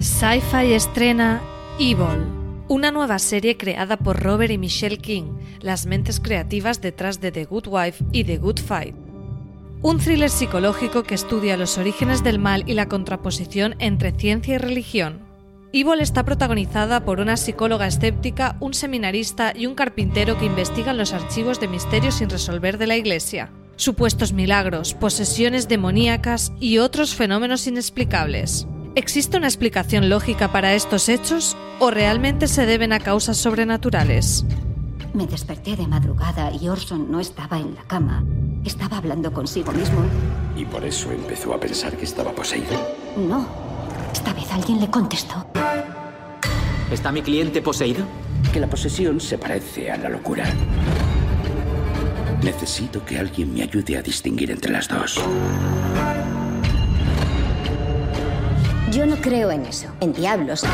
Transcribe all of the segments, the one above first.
Sci-Fi estrena Evil, una nueva serie creada por Robert y Michelle King, las mentes creativas detrás de The Good Wife y The Good Fight. Un thriller psicológico que estudia los orígenes del mal y la contraposición entre ciencia y religión. Evil está protagonizada por una psicóloga escéptica, un seminarista y un carpintero que investigan los archivos de misterios sin resolver de la Iglesia, supuestos milagros, posesiones demoníacas y otros fenómenos inexplicables. ¿Existe una explicación lógica para estos hechos o realmente se deben a causas sobrenaturales? Me desperté de madrugada y Orson no estaba en la cama. Estaba hablando consigo mismo. Y por eso empezó a pensar que estaba poseído. No. Esta vez alguien le contestó. ¿Está mi cliente poseído? Que la posesión se parece a la locura. Necesito que alguien me ayude a distinguir entre las dos. Yo no creo en eso, en diablos.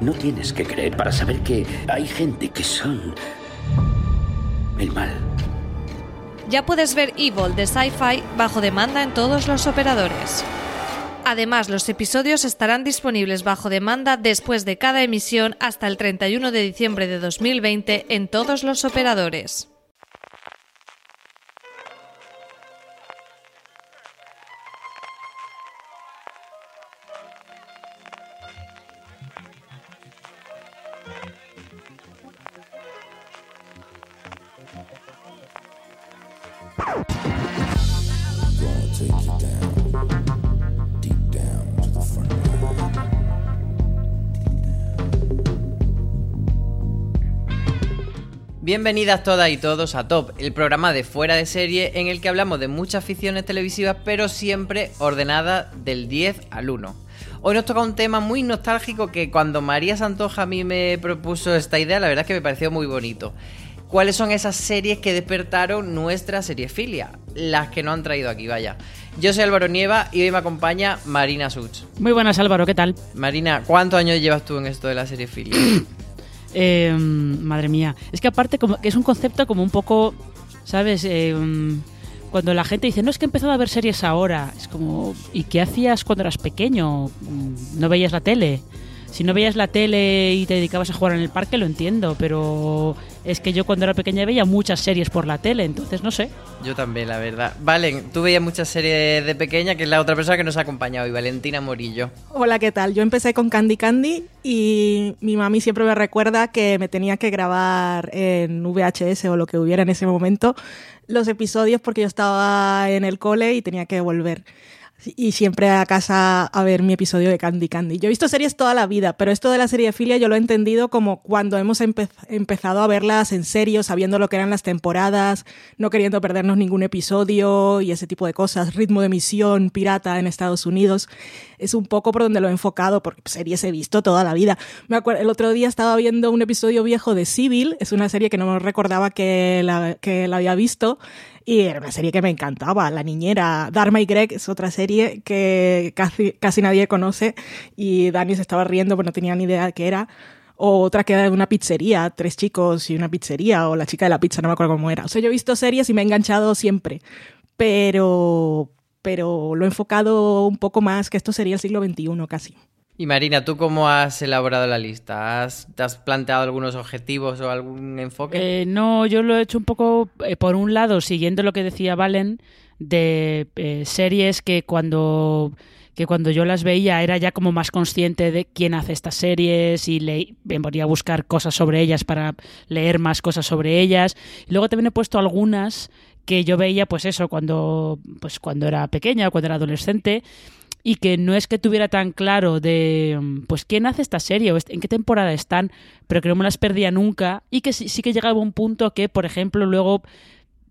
No tienes que creer para saber que hay gente que son el mal. Ya puedes ver Evil de Sci-Fi bajo demanda en todos los operadores. Además, los episodios estarán disponibles bajo demanda después de cada emisión hasta el 31 de diciembre de 2020 en todos los operadores. Bienvenidas todas y todos a Top, el programa de fuera de serie en el que hablamos de muchas ficciones televisivas, pero siempre ordenadas del 10 al 1. Hoy nos toca un tema muy nostálgico que cuando María Santoja a mí me propuso esta idea, la verdad es que me pareció muy bonito. ¿Cuáles son esas series que despertaron nuestra seriefilia? Las que no han traído aquí, vaya. Yo soy Álvaro Nieva y hoy me acompaña Marina Such. Muy buenas Álvaro, ¿qué tal? Marina, ¿cuántos años llevas tú en esto de la seriefilia? Eh, madre mía. Es que aparte como que es un concepto como un poco, ¿sabes? Eh, cuando la gente dice, no es que he empezado a ver series ahora, es como, ¿y qué hacías cuando eras pequeño? ¿No veías la tele? Si no veías la tele y te dedicabas a jugar en el parque, lo entiendo, pero es que yo cuando era pequeña veía muchas series por la tele, entonces no sé. Yo también, la verdad. Valen, tú veías muchas series de pequeña, que es la otra persona que nos ha acompañado, y Valentina Morillo. Hola, ¿qué tal? Yo empecé con Candy Candy y mi mami siempre me recuerda que me tenía que grabar en VHS o lo que hubiera en ese momento los episodios porque yo estaba en el cole y tenía que volver y siempre a casa a ver mi episodio de Candy Candy. Yo he visto series toda la vida, pero esto de la serie filia yo lo he entendido como cuando hemos empezado a verlas en serio, sabiendo lo que eran las temporadas, no queriendo perdernos ningún episodio y ese tipo de cosas, ritmo de emisión, pirata en Estados Unidos. Es un poco por donde lo he enfocado, porque series he visto toda la vida. Me acuerdo, el otro día estaba viendo un episodio viejo de Civil, es una serie que no me recordaba que la había visto, y era una serie que me encantaba. La niñera, Dharma y Greg es otra serie que casi, casi nadie conoce y Dani se estaba riendo porque no tenía ni idea de qué era. O otra que era de una pizzería, tres chicos y una pizzería, o la chica de la pizza, no me acuerdo cómo era. O sea, yo he visto series y me he enganchado siempre. Pero, pero lo he enfocado un poco más, que esto sería el siglo XXI casi. Y Marina, ¿tú cómo has elaborado la lista? ¿Te has planteado algunos objetivos o algún enfoque? Eh, no, yo lo he hecho un poco, eh, por un lado, siguiendo lo que decía Valen, de eh, series que cuando que cuando yo las veía era ya como más consciente de quién hace estas series y le, me ponía a buscar cosas sobre ellas para leer más cosas sobre ellas. Luego también he puesto algunas que yo veía, pues eso, cuando, pues cuando era pequeña, cuando era adolescente, y que no es que tuviera tan claro de pues quién hace esta serie o en qué temporada están, pero que no me las perdía nunca y que sí, que llegaba un punto que, por ejemplo, luego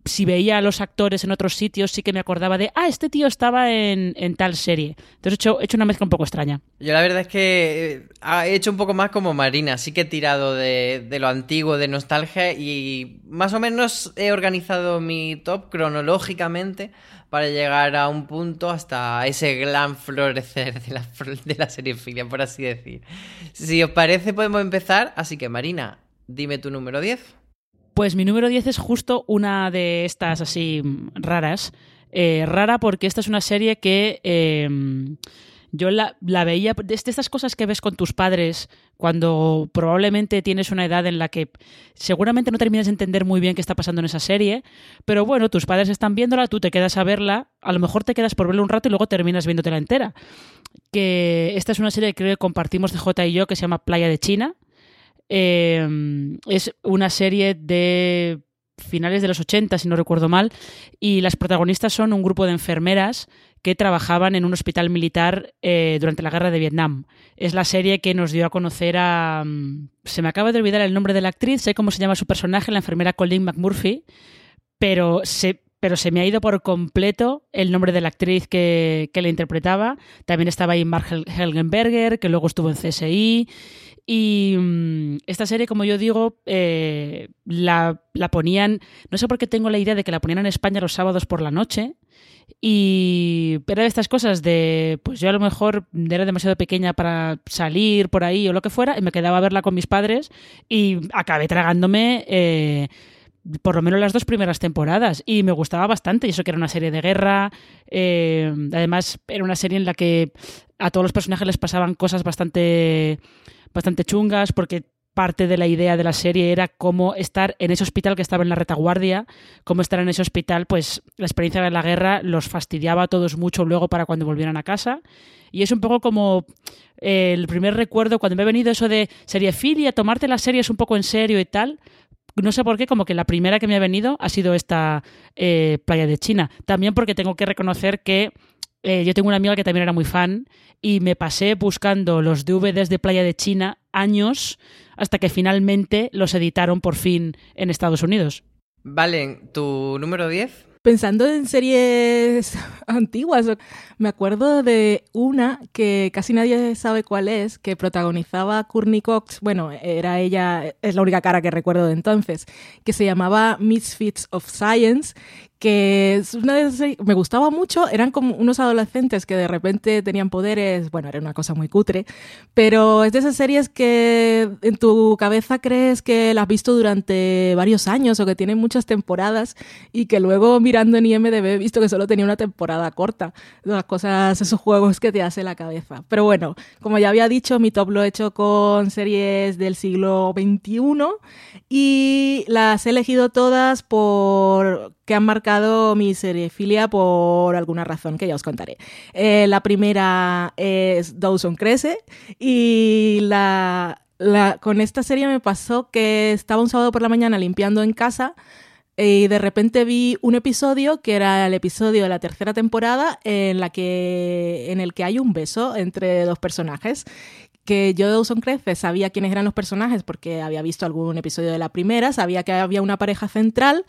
si veía a los actores en otros sitios, sí que me acordaba de, ah, este tío estaba en, tal serie. Entonces he hecho, he hecho, una mezcla un poco extraña. Yo la verdad es que eh, he hecho un poco más como Marina, sí que he tirado de, de lo antiguo, de nostalgia y más o menos he organizado mi top cronológicamente para llegar a un punto hasta ese gran florecer de la, de la serie filia, por así decir. Si os parece, podemos empezar. Así que, Marina, dime tu número 10. Pues mi número 10 es justo una de estas así raras. Eh, rara porque esta es una serie que em, yo la, veía, de estas cosas que ves con tus padres cuando probablemente tienes una edad en la que seguramente no terminas de entender muy bien qué está pasando en esa serie, pero bueno, tus padres están viéndola, tú te quedas a verla, a lo mejor te quedas por verla un rato y luego terminas viéndotela entera. Que esta es una serie que creo que compartimos J y yo que se llama Playa de China Em, es una serie de finales de los 80, si no recuerdo mal, y las protagonistas son un grupo de enfermeras que trabajaban en un hospital militar eh, durante la guerra de Vietnam. Es la serie que nos dio a conocer a... Mm, se me acaba de olvidar el nombre de la actriz, sé cómo se llama su personaje, la enfermera Colleen McMurphy, pero se, pero se me ha ido por completo el nombre de la actriz que, que la interpretaba. También estaba ahí Mark Helgenberger, que luego estuvo en CSI. Y mm, esta serie, como yo digo, eh, la, ponían, no sé por qué tengo la idea de que la ponían en España los sábados por la noche. Y de estas cosas de, pues yo a lo mejor era demasiado pequeña para salir por ahí o lo que fuera, y me quedaba a verla con mis padres y acabé tragándome eh, por lo menos las dos primeras temporadas y me gustaba bastante. Y eso que era una serie de guerra, eh, además era una serie en la que a todos los personajes les pasaban cosas bastante bastante chungas porque parte de la idea de la serie era cómo estar en ese hospital que estaba en la retaguardia, cómo estar en ese hospital, pues la experiencia de la guerra los fastidiaba a todos mucho luego para cuando volvieran a casa. Y es un poco como eh, el primer recuerdo cuando me ha venido eso de seriefilia, tomarte las series un poco en serio y tal. No sé por qué, como que la primera que me ha venido ha sido esta eh, Playa de China. También porque tengo que reconocer que eh, yo tengo una amiga que también era muy fan y me pasé buscando los DVDs de Playa de China años hasta que finalmente los editaron por fin en Estados Unidos. Vale, ¿tu número 10? Pensando en series antiguas, me acuerdo de una que casi nadie sabe cuál es, que protagonizaba Courtney Cox, bueno, era ella, es la única cara que recuerdo de entonces, que se llamaba Misfits of Science, que es una de me gustaba mucho, eran como unos adolescentes que de repente tenían poderes, bueno, era una cosa muy cutre, pero es de esas series que en tu cabeza crees que la has visto durante varios años o que tienen muchas temporadas y que luego mirando en IMDB he visto que solo tenía una temporada corta. Las cosas, esos juegos que te hace la cabeza. Pero bueno, como ya había dicho, mi top lo he hecho con series del siglo XXI y las he elegido todas por que han marcado mi seriefilia por alguna razón que ya os contaré. Eh, la primera es Dawson Crece y la, con esta serie me pasó que estaba un sábado por la mañana limpiando en casa y de repente vi un episodio que era el episodio de la tercera temporada en la que en el que hay un beso entre dos personajes que yo de Dawson Crece sabía quiénes eran los personajes porque había visto algún episodio de la primera, sabía que había una pareja central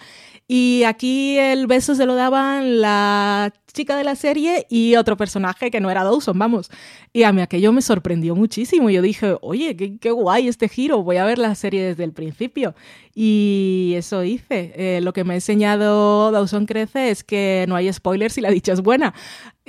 y aquí el beso se lo daban la chica de la serie y otro personaje que no era Dawson, vamos. Y a mí aquello me sorprendió muchísimo. Yo dije, oye, qué, guay este giro, voy a ver la serie desde el principio. Y eso hice. Eh, lo que me ha enseñado Dawson Crece es que no hay spoilers si la dicha es buena.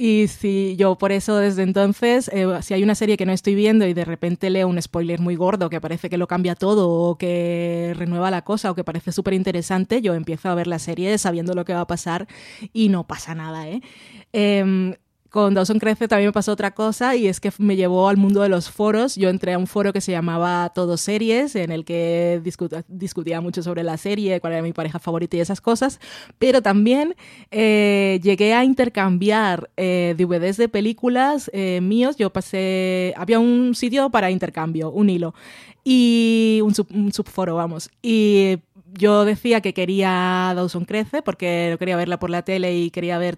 Y si yo por eso desde entonces, eh, si hay una serie que no estoy viendo y de repente leo un spoiler muy gordo que parece que lo cambia todo o que renueva la cosa o que parece súper interesante, yo empiezo a ver la serie sabiendo lo que va a pasar y no pasa nada, ¿eh? Em, con Dawson Crece también me pasó otra cosa y es que me llevó al mundo de los foros. Yo entré a un foro que se llamaba Todo Series, en el que discutía mucho sobre la serie, cuál era mi pareja favorita y esas cosas, pero también eh, llegué a intercambiar eh, DVDs de películas eh, míos. Yo pasé, había un sitio para intercambio, un hilo, y un, un subforo, vamos. Y yo decía que quería Dawson Crece porque no quería verla por la tele y quería ver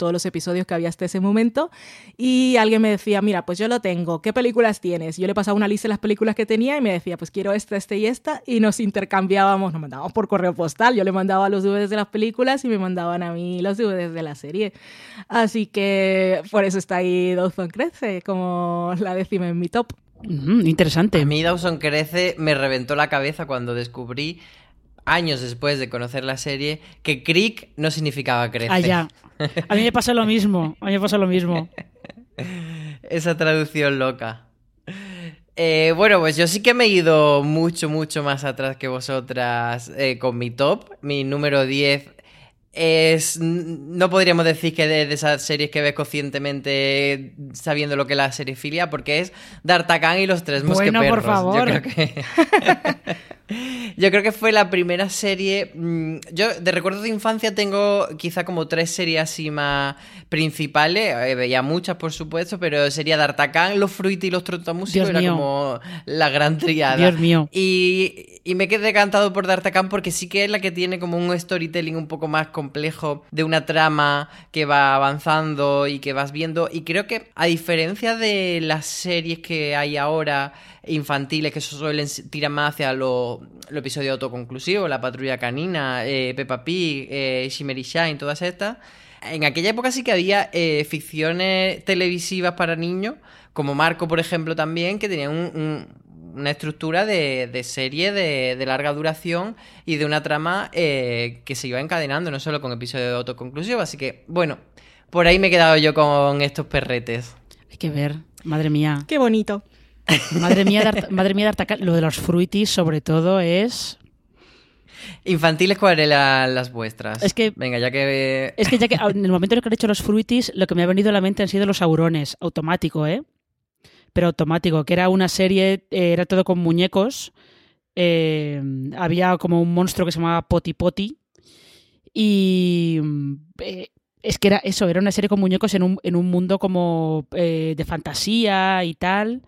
todos los episodios que había hasta ese momento y alguien me decía, mira, pues yo lo tengo, ¿qué películas tienes? Yo le pasaba una lista de las películas que tenía y me decía, pues quiero esta, esta y esta y nos intercambiábamos, nos mandábamos por correo postal, yo le mandaba los DVDs de las películas y me mandaban a mí los DVDs de la serie. Así que por eso está ahí Dawson Crece como la décima en mi top. interesante. A mí Dawson Crece me reventó la cabeza cuando descubrí años después de conocer la serie, que Crick no significaba crecer. Ah, ya. A mí me pasa lo mismo. A mí me pasa lo mismo. Esa traducción loca. Eh, bueno, pues yo sí que me he ido mucho, mucho más atrás que vosotras eh, con mi top. Mi número 10 es. No podríamos decir que de, de, esas series que ves conscientemente sabiendo lo que es la serifilia, porque es D'Artagnan y los tres bueno, mosqueperros. por favor. Yo creo que. Yo creo que fue la primera serie. mm, Yo de recuerdos de infancia tengo quizá como tres series así más principales. Eh, veía muchas, por supuesto, pero sería D'Artagnan, Los Fruity y los Trotamusicos. Dios Era mío. como la gran triada. Dios mío. Y, y me quedé cantado por D'Artagnan porque sí que es la que tiene como un storytelling un poco más complejo de una trama que va avanzando y que vas viendo. Y creo que a diferencia de las series que hay ahora infantiles que suelen tirar más hacia lo, lo episodio autoconclusivo, La Patrulla Canina, eh, Peppa Pig, eh, Shimmery Shine, todas estas. En aquella época sí que había eh, ficciones televisivas para niños, como Marco, por ejemplo, también, que tenían un- un- una estructura de, de serie de, de larga duración y de una trama eh, que se iba encadenando, no solo con episodios autoconclusivos. Así que, bueno, por ahí me he quedado yo con estos perretes. Hay que ver. Madre mía. Qué bonito. Madre mía, D'Art- madre mía. Lo de los fruitis, sobre todo, es. Infantiles, ¿cuáles eran las vuestras? Es que- Venga, ya que... Es que ya que en el momento en el que han hecho los fruitis, lo que me ha venido a la mente han sido los aurones. Automático, ¿eh? Pero automático, que era una serie, eh, era todo con muñecos. eh, había como un monstruo que se llamaba Poti Poti. Y. mm, eh, es que era eso, era una serie con muñecos en un, en un mundo como eh, de fantasía y tal.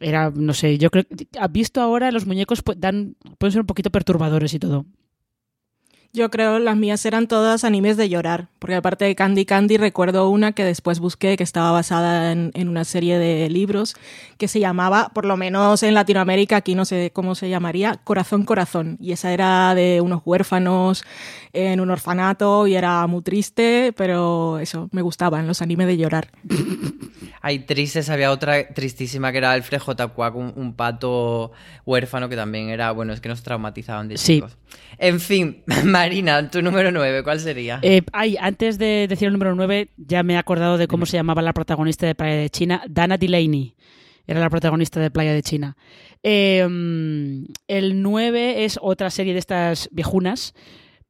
Era, no sé, yo creo que. ¿Has visto ahora los muñecos pueden ser un poquito perturbadores y todo? Yo creo las mías eran todas animes de llorar, porque aparte de Candy Candy recuerdo una que después busqué que estaba basada en, en una serie de libros que se llamaba, por lo menos en Latinoamérica, aquí no sé cómo se llamaría, Corazón Corazón. Y esa era de unos huérfanos en un orfanato y era muy triste, pero eso, me gustaban los animes de llorar. Hay tristes, había otra tristísima que era Alfred J. Quack, un, un pato huérfano que también era, bueno, es que nos traumatizaban de Sí. chicos. En fin, Marina, tu número 9, ¿cuál sería? Eh, ay, antes de decir el número 9, ya me he acordado de cómo se llamaba la protagonista de Playa de China, Dana Delaney. Era la protagonista de Playa de China. Eh, mm, el 9 es otra serie de estas viejunas,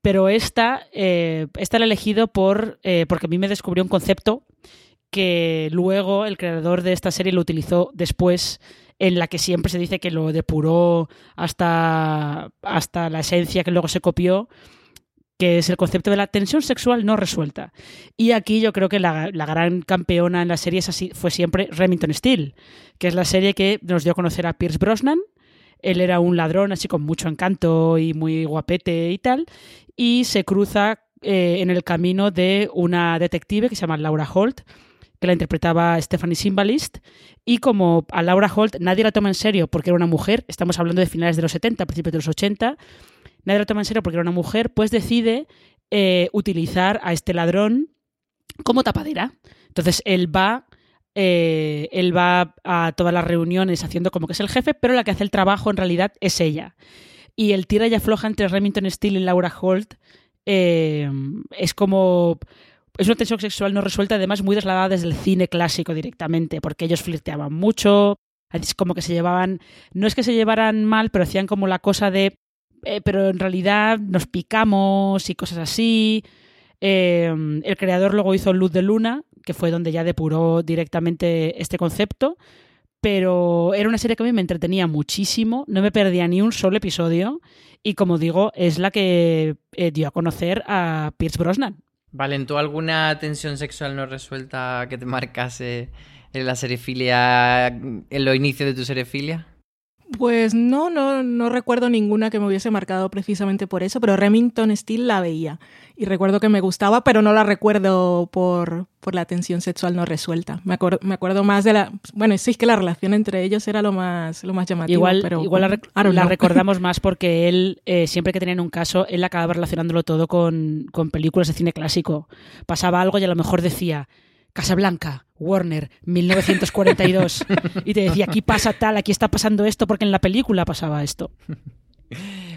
pero esta, eh, esta la he elegido por, eh, porque a mí me descubrió un concepto que luego el creador de esta serie lo utilizó después en la que siempre se dice que lo depuró hasta, hasta la esencia que luego se copió, que es el concepto de la tensión sexual no resuelta. Y aquí yo creo que la, la gran campeona en la serie así, fue siempre Remington Steele, que es la serie que nos dio a conocer a Pierce Brosnan. Él era un ladrón así con mucho encanto y muy guapete y tal, y se cruza eh, en el camino de una detective que se llama Laura Holt, que la interpretaba Stephanie Simbalist, y como a Laura Holt nadie la toma en serio porque era una mujer, estamos hablando de finales de los 70, principios de los 80, nadie la toma en serio porque era una mujer, pues decide eh, utilizar a este ladrón como tapadera. Entonces él va, eh, él va a todas las reuniones haciendo como que es el jefe, pero la que hace el trabajo en realidad es ella. Y el tira y afloja entre Remington Steele y Laura Holt eh, es como es una tensión sexual no resuelta, además muy trasladada desde el cine clásico directamente, porque ellos flirteaban mucho, como que se llevaban, no es que se llevaran mal, pero hacían como la cosa de, eh, pero en realidad nos picamos y cosas así. Eh, el creador luego hizo Luz de Luna, que fue donde ya depuró directamente este concepto, pero era una serie que a mí me entretenía muchísimo, no me perdía ni un solo episodio y como digo, es la que eh, dio a conocer a Pierce Brosnan. Vale, ¿tú alguna tensión sexual no resuelta que te marcase en la serifilia, en los inicios de tu serifilia? Pues no, no, no recuerdo ninguna que me hubiese marcado precisamente por eso, pero Remington Steel la veía. Y recuerdo que me gustaba, pero no la recuerdo por, por la tensión sexual no resuelta. Me, acuerdo, me acuerdo más de la... Bueno, sí es que la relación entre ellos era lo más, lo más llamativo. Igual, pero, igual la, la recordamos más porque él, eh, siempre que tenían un caso, él acababa relacionándolo todo con, con películas de cine clásico. Pasaba algo y a lo mejor decía Casablanca, Warner, 1942. y te decía, aquí pasa tal, aquí está pasando esto, porque en la película pasaba esto.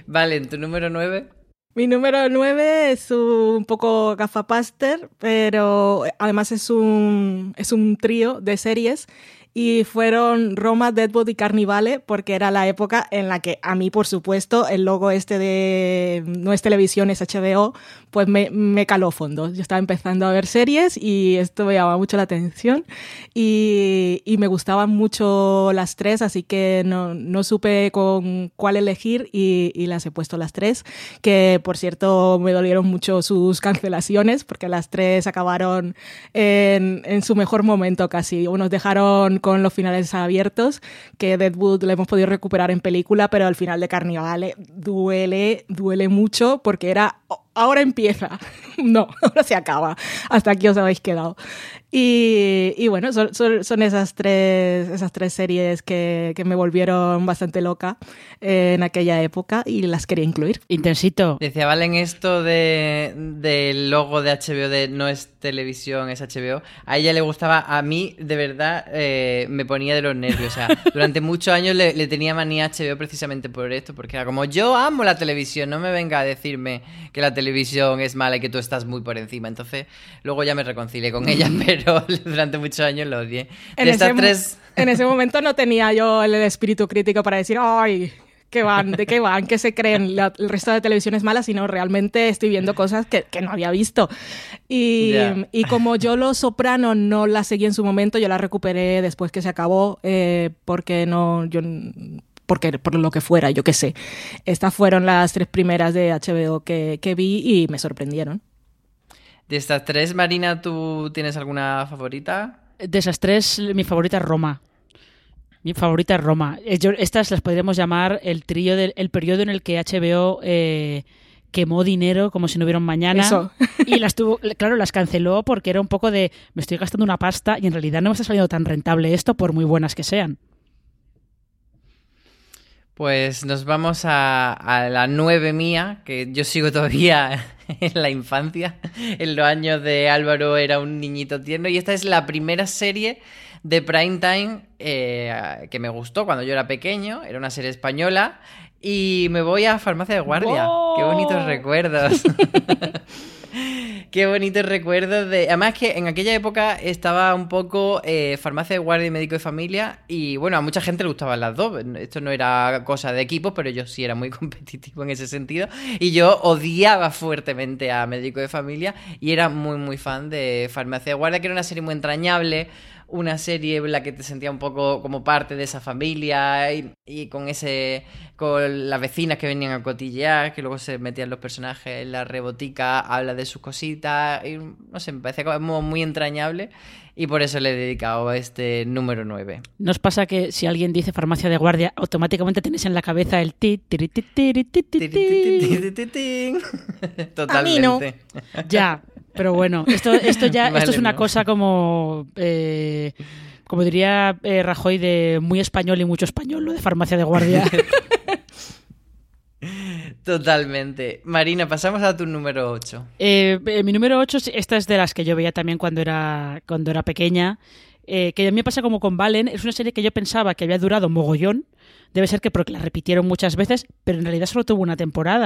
Vale, ¿en tu número 9? Mi número 9 es un poco gafapaster, pero además es un, es un trío de series y fueron Roma, Deadwood y Carnivale, porque era la época en la que a mí, por supuesto, el logo este de no es televisión, es HBO, pues me, me caló fondo. Yo estaba empezando a ver series y esto me llamaba mucho la atención y, y me gustaban mucho las tres, así que no, no supe con cuál elegir y, y, las he puesto las tres, que por cierto me dolieron mucho sus cancelaciones, porque las tres acabaron en, en su mejor momento casi. Unos dejaron con los finales abiertos, que Deadwood lo hemos podido recuperar en película, pero al final de Carnivale duele, duele mucho porque era ahora empieza. No, ahora se acaba. Hasta aquí os habéis quedado. Y, y bueno, son, son, son, esas, tres, esas tres series que, que, me volvieron bastante loca en aquella época y las quería incluir. Intensito. Decía Valen esto de, del logo de HBO de no es televisión, es HBO. A ella le gustaba, a mí de verdad eh, me ponía de los nervios. O sea, durante muchos años le, le, tenía manía a HBO precisamente por esto, porque era como yo amo la televisión, no me venga a decirme que la televisión es mala y que tú estás muy por encima. Entonces, luego ya me reconcilié con ella, pero durante muchos años lo odié. En, de ese, tres... en ese momento no tenía yo el espíritu crítico para decir, ay, ¿qué van? ¿De qué van? ¿Qué se creen? La, el resto de televisión es mala, sino realmente estoy viendo cosas que, que no había visto. Y, yeah. y, como yo Los Soprano no la seguí en su momento, yo la recuperé después que se acabó, eh, porque no, yo porque por lo que fuera, yo qué sé. Estas fueron las tres primeras de HBO que, que, vi y me sorprendieron. De estas tres, Marina, ¿tú tienes alguna favorita? De esas tres, mi favorita es Roma. Mi favorita es Roma. Estas las podríamos llamar el trío del el periodo en el que HBO eh, quemó dinero como si no hubiera un mañana. Eso. Y las tuvo, claro, las canceló porque era un poco de me estoy gastando una pasta y en realidad no me está saliendo tan rentable esto por muy buenas que sean. Pues nos vamos a, a, la nueve mía, que yo sigo todavía en la infancia. En los años de Álvaro era un niñito tierno. Y esta es la primera serie de prime time eh, que me gustó cuando yo era pequeño. Era una serie española. Y me voy a Farmacia de Guardia. ¡Wow! ¡Qué bonitos recuerdos! Qué bonitos recuerdos de... Además que en aquella época estaba un poco eh, farmacia de guardia y médico de familia y bueno, a mucha gente le gustaban las dos. Esto no era cosa de equipo, pero yo sí era muy competitivo en ese sentido. Y yo odiaba fuertemente a médico de familia y era muy muy fan de farmacia de guardia, que era una serie muy entrañable una serie en la que te sentía un poco como parte de esa familia y, y, con ese con las vecinas que venían a cotillear, que luego se metían los personajes en la rebotica, habla de sus cositas, y no sé, me parece como muy entrañable y por eso le he dedicado este número 9. ¿Nos pasa que si alguien dice farmacia de guardia, automáticamente tenéis en la cabeza el ti, ti, ti, ti, Totalmente. A mí no. Ya, pero bueno, esto, esto ya vale, esto es una no. cosa como... Eh, como diría eh, Rajoy, de muy español y mucho español, lo de farmacia de guardia. Totalmente. Marina, pasamos a tu número 8. Eh, mi número 8, esta es de las que yo veía también cuando era, cuando era pequeña. Eh, que a mí me pasa como con Valen, es una serie que yo pensaba que había durado mogollón. Debe ser que porque la repitieron muchas veces, pero en realidad solo tuvo una temporada.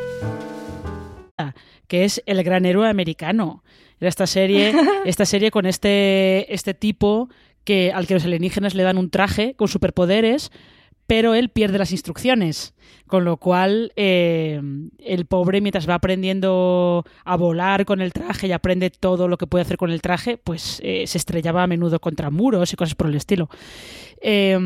Que es el gran héroe americano. Era esta serie, esta serie con este, este tipo que, al que los alienígenas le dan un traje con superpoderes, pero él pierde las instrucciones. Con lo cual, eh, el pobre, mientras va aprendiendo a volar con el traje y aprende todo lo que puede hacer con el traje, pues eh, se estrellaba a menudo contra muros y cosas por el estilo. Eh,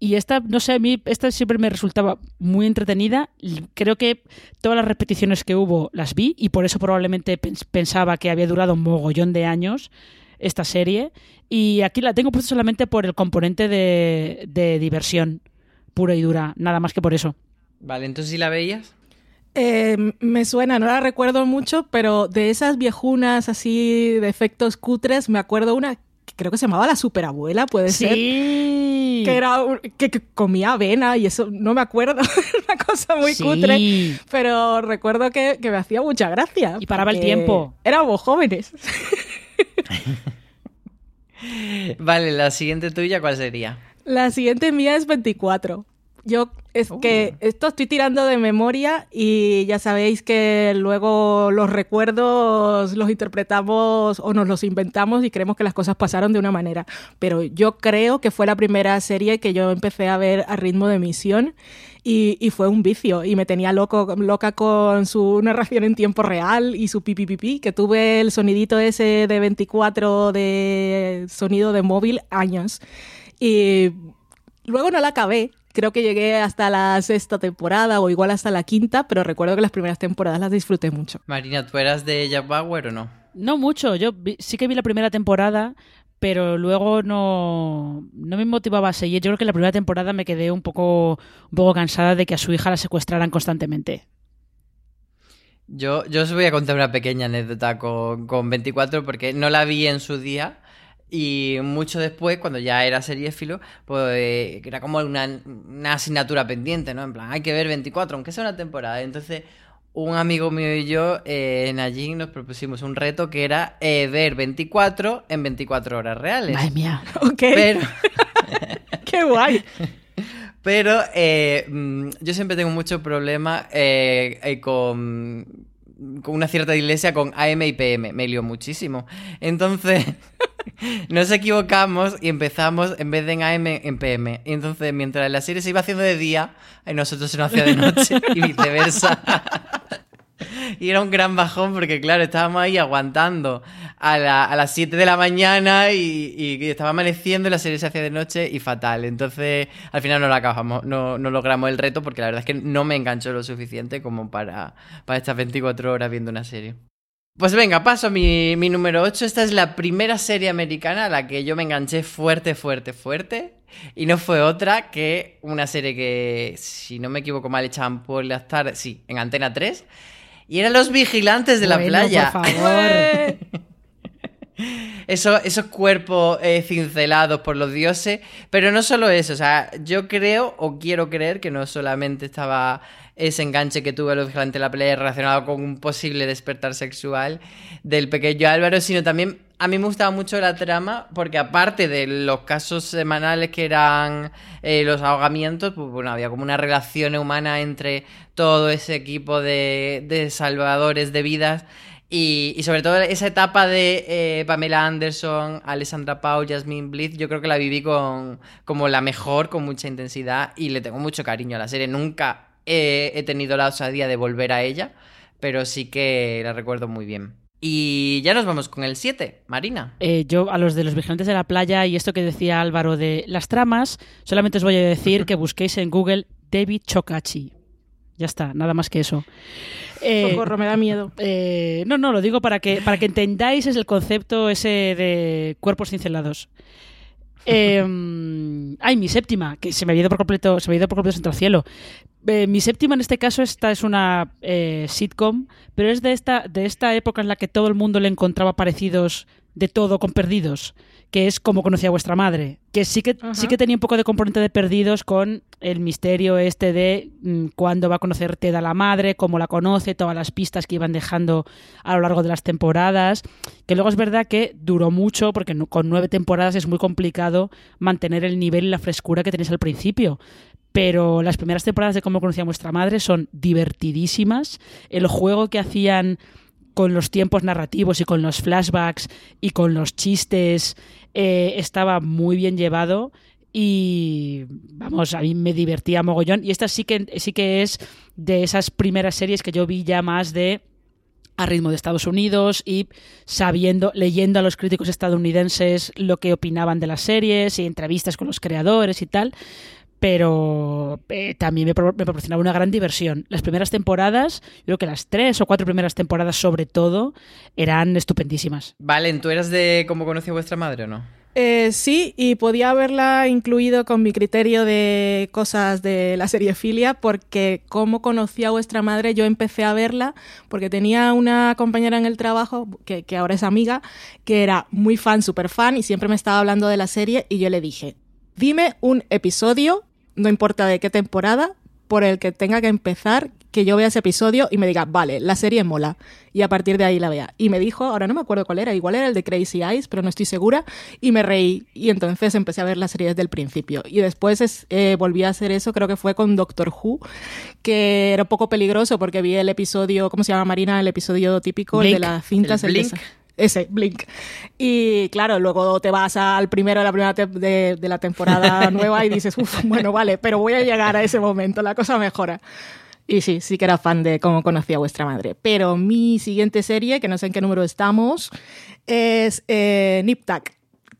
y esta, no sé, a mí esta siempre me resultaba muy entretenida. Creo que todas las repeticiones que hubo las vi y por eso probablemente pensaba que había durado un mogollón de años esta serie. Y aquí la tengo puesta solamente por el componente de, de diversión pura y dura, nada más que por eso. Vale, entonces si la veías. Eh, me suena, no la recuerdo mucho, pero de esas viejunas así de efectos cutres, me acuerdo una creo que se llamaba la superabuela, puede ser. Sí. Que era que, que, comía avena y eso no me acuerdo, una cosa muy Sí. cutre, pero recuerdo que, que me hacía mucha gracia. Y paraba el tiempo. Éramos jóvenes. Vale, la siguiente tuya, ¿cuál sería? La siguiente mía es 24. Yo es que esto estoy tirando de memoria y ya sabéis que luego los recuerdos los interpretamos o nos los inventamos y creemos que las cosas pasaron de una manera. Pero yo creo que fue la primera serie que yo empecé a ver a ritmo de emisión y, y fue un vicio y me tenía loco, loca con su narración en tiempo real y su pipi pipi, que tuve el sonidito ese de 24 de sonido de móvil años. Y luego no la acabé. Creo que llegué hasta la sexta temporada o igual hasta la quinta, pero recuerdo que las primeras temporadas las disfruté mucho. Marina, ¿tú eras de Jack Bauer o no? No mucho, yo vi- sí que vi la primera temporada, pero luego no, no me motivaba a seguir. Yo creo que en la primera temporada me quedé un poco, un poco cansada de que a su hija la secuestraran constantemente. Yo, yo os voy a contar una pequeña anécdota con, con 24 porque no la vi en su día y mucho después, cuando ya era seriéfilo, pues era como una, una asignatura pendiente, ¿no? En plan, hay que ver 24, aunque sea una temporada. Entonces, un amigo mío y yo eh, en allí nos propusimos un reto que era eh, ver 24 en 24 horas reales. Madre mía. Ok, Pero... qué guay. Pero eh, mm, yo siempre tengo mucho problema con, con una cierta iglesia con AM y PM. Me lío muchísimo. Entonces, nos equivocamos y empezamos en vez de en AM en PM. Y entonces, mientras la serie se iba haciendo de día, nosotros se nos hacía de noche y viceversa. Y era un gran bajón porque, claro, estábamos ahí aguantando a, a las 7 de la mañana y, y estaba amaneciendo y la serie se hacía de noche y fatal. Entonces, al final no la acabamos, no, no logramos el reto porque la verdad es que no me enganchó lo suficiente como para, para estas 24 horas viendo una serie. Pues venga, paso a mi, mi número 8. Esta es la primera serie americana a la que yo me enganché fuerte, fuerte, fuerte. Y no fue otra que una serie que, si no me equivoco mal, echaban por las tardes, sí, en Antena 3. Y eran Los Vigilantes de la Playa. Por favor. Eso- esos cuerpos eh, cincelados por los dioses. Pero no solo eso, o sea, yo creo o quiero creer que no solamente estaba ese enganche que tuve vigilantes de la playa relacionado con un posible despertar sexual del pequeño Álvaro, sino también a mí me gustaba mucho la trama porque aparte de los casos semanales que eran eh, los ahogamientos, pues bueno, había como una relación humana entre todo ese equipo de, de salvadores de vidas y, sobre todo esa etapa de eh, Pamela Anderson, Alessandra Pau, Jasmine Bliss, yo creo que la viví con, como la mejor, con mucha intensidad y le tengo mucho cariño a la serie. Nunca he tenido la osadía de volver a ella, pero sí que la recuerdo muy bien. Y ya nos vamos con el 7, Marina. Eh, yo a los de los vigilantes de la playa y esto que decía Álvaro de las tramas, solamente os voy a decir que busquéis en Google David Chocachi. Ya está, nada más que eso. Eh, me da miedo. Eh, no, no, lo digo para que, para que entendáis es el concepto ese de cuerpos cincelados. Eh, ay, mi séptima, que se me había ido por completo, se me ha ido por completo centro cielo. Eh, mi séptima en este caso esta es una eh, sitcom, pero es de esta, de esta época en la que todo el mundo le encontraba parecidos de todo con perdidos que es como conocía a vuestra madre, que sí que sí que tenía un poco de componente de perdidos con el misterio este de mm, cuándo va a conocer Ted a la madre, cómo la conoce, todas las pistas que iban dejando a lo largo de las temporadas, que luego es verdad que duró mucho porque con nueve temporadas es muy complicado mantener el nivel y la frescura que tenéis al principio, pero las primeras temporadas de cómo conocía a vuestra madre son divertidísimas. El juego que hacían con los tiempos narrativos y con los flashbacks y con los chistes eh, estaba muy bien llevado y vamos, a mí me divertía mogollón. Y esta sí que, sí que es de esas primeras series que yo vi ya más de a ritmo de Estados Unidos y sabiendo, leyendo a los críticos estadounidenses lo que opinaban de las series y entrevistas con los creadores y tal pero eh, también me, proporcionaba una gran diversión. Las primeras temporadas, creo que las tres o cuatro primeras temporadas sobre todo, eran estupendísimas. Valen, ¿tú eras de cómo conocí a vuestra madre o no? Eh, sí, y podía haberla incluido con mi criterio de cosas de la serie Filia, porque como conocí a vuestra madre, yo empecé a verla porque tenía una compañera en el trabajo, que, que ahora es amiga, que era muy fan, súper fan, y siempre me estaba hablando de la serie, y yo le dije, dime un episodio no importa de qué temporada, por el que tenga que empezar, que yo vea ese episodio y me diga, vale, la serie mola, y a partir de ahí la vea. Y me dijo, ahora no me acuerdo cuál era, igual era el de Crazy Eyes, pero no estoy segura, y me reí, y entonces empecé a ver la serie desde el principio. Y después eh, volví a hacer eso, creo que fue con Doctor Who, que era un poco peligroso porque vi el episodio, ¿cómo se llama Marina? El episodio típico, de las cintas. El Blink ese, Blink. Y claro, luego te vas al primero de la primera de, la temporada nueva y dices, uff, bueno, vale, pero voy a llegar a ese momento, la cosa mejora. Y sí, sí que era fan de cómo conocía a vuestra madre. Pero mi siguiente serie, que no sé en qué número estamos, es eh, Nip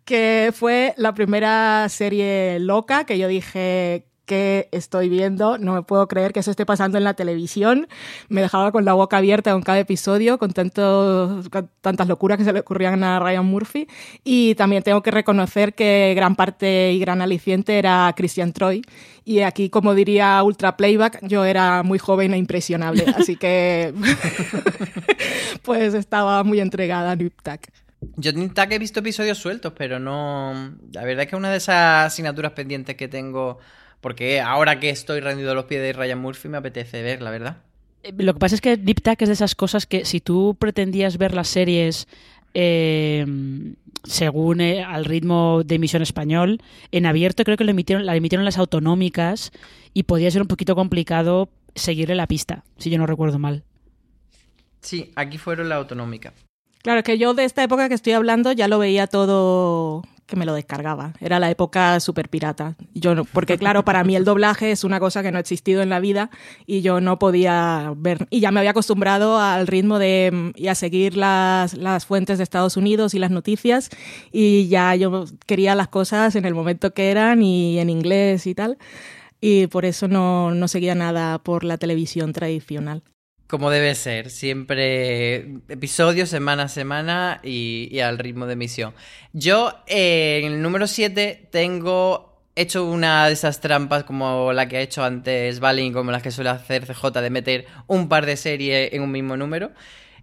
que fue la primera serie loca que yo dije, que estoy viendo. No me puedo creer que eso esté pasando en la televisión. Me dejaba con la boca abierta con cada episodio, con, tanto, tantas locuras que se le ocurrían a Ryan Murphy. Y también tengo que reconocer que gran parte y gran aliciente era Christian Troy. Y aquí, como diría Ultra Playback, yo era muy joven e impresionable. Así que, pues estaba muy entregada a Nip Yo en he visto episodios sueltos, pero no. La verdad es que una de esas asignaturas pendientes que tengo porque ahora que estoy rendido a los pies de Ryan Murphy me apetece ver, la verdad. Eh, lo que pasa es que Deep es de esas cosas que si tú pretendías ver las series eh, según eh, al ritmo de emisión español, en abierto creo que lo emitieron, la emitieron las autonómicas y podía ser un poquito complicado seguirle la pista, si yo no recuerdo mal. Sí, aquí fueron la autonómica. Claro, que yo de esta época que estoy hablando ya lo veía todo que me lo descargaba. Era la época super pirata. Yo no, porque claro, para mí el doblaje es una cosa que no ha existido en la vida y yo no podía ver y ya me había acostumbrado al ritmo de y a seguir las, las fuentes de Estados Unidos y las noticias y ya yo quería las cosas en el momento que eran y en inglés y tal y por eso no, no seguía nada por la televisión tradicional. Como debe ser, siempre episodios semana a semana y, al ritmo de emisión. Yo eh, en el número 7 tengo hecho una de esas trampas como la que ha hecho antes Balin, como las que suele hacer CJ, de meter un par de series en un mismo número.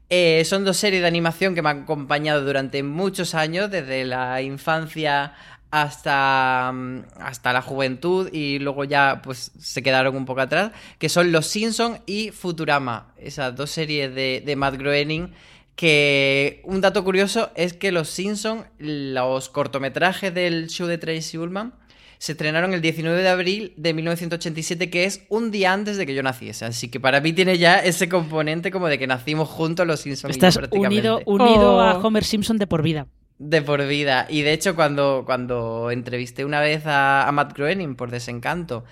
Eh, son dos series de animación que me han acompañado durante muchos años, desde la infancia hasta, mm, hasta la juventud y luego ya pues se quedaron un poco atrás, que son Los Simpsons y Futurama, esas dos series de, de Matt Groening que un dato curioso es que Los Simpsons, los cortometrajes del show de Tracy Ullman, se estrenaron el 19 de abril de 1987, que es un día antes de que yo naciese. Así que para mí tiene ya ese componente como de que nacimos juntos los Simpsons. Estás unido, unido a oh. Homer Simpson de por vida. De por vida. Y de hecho, cuando, cuando entrevisté una vez a, Matt Groening por Desencanto,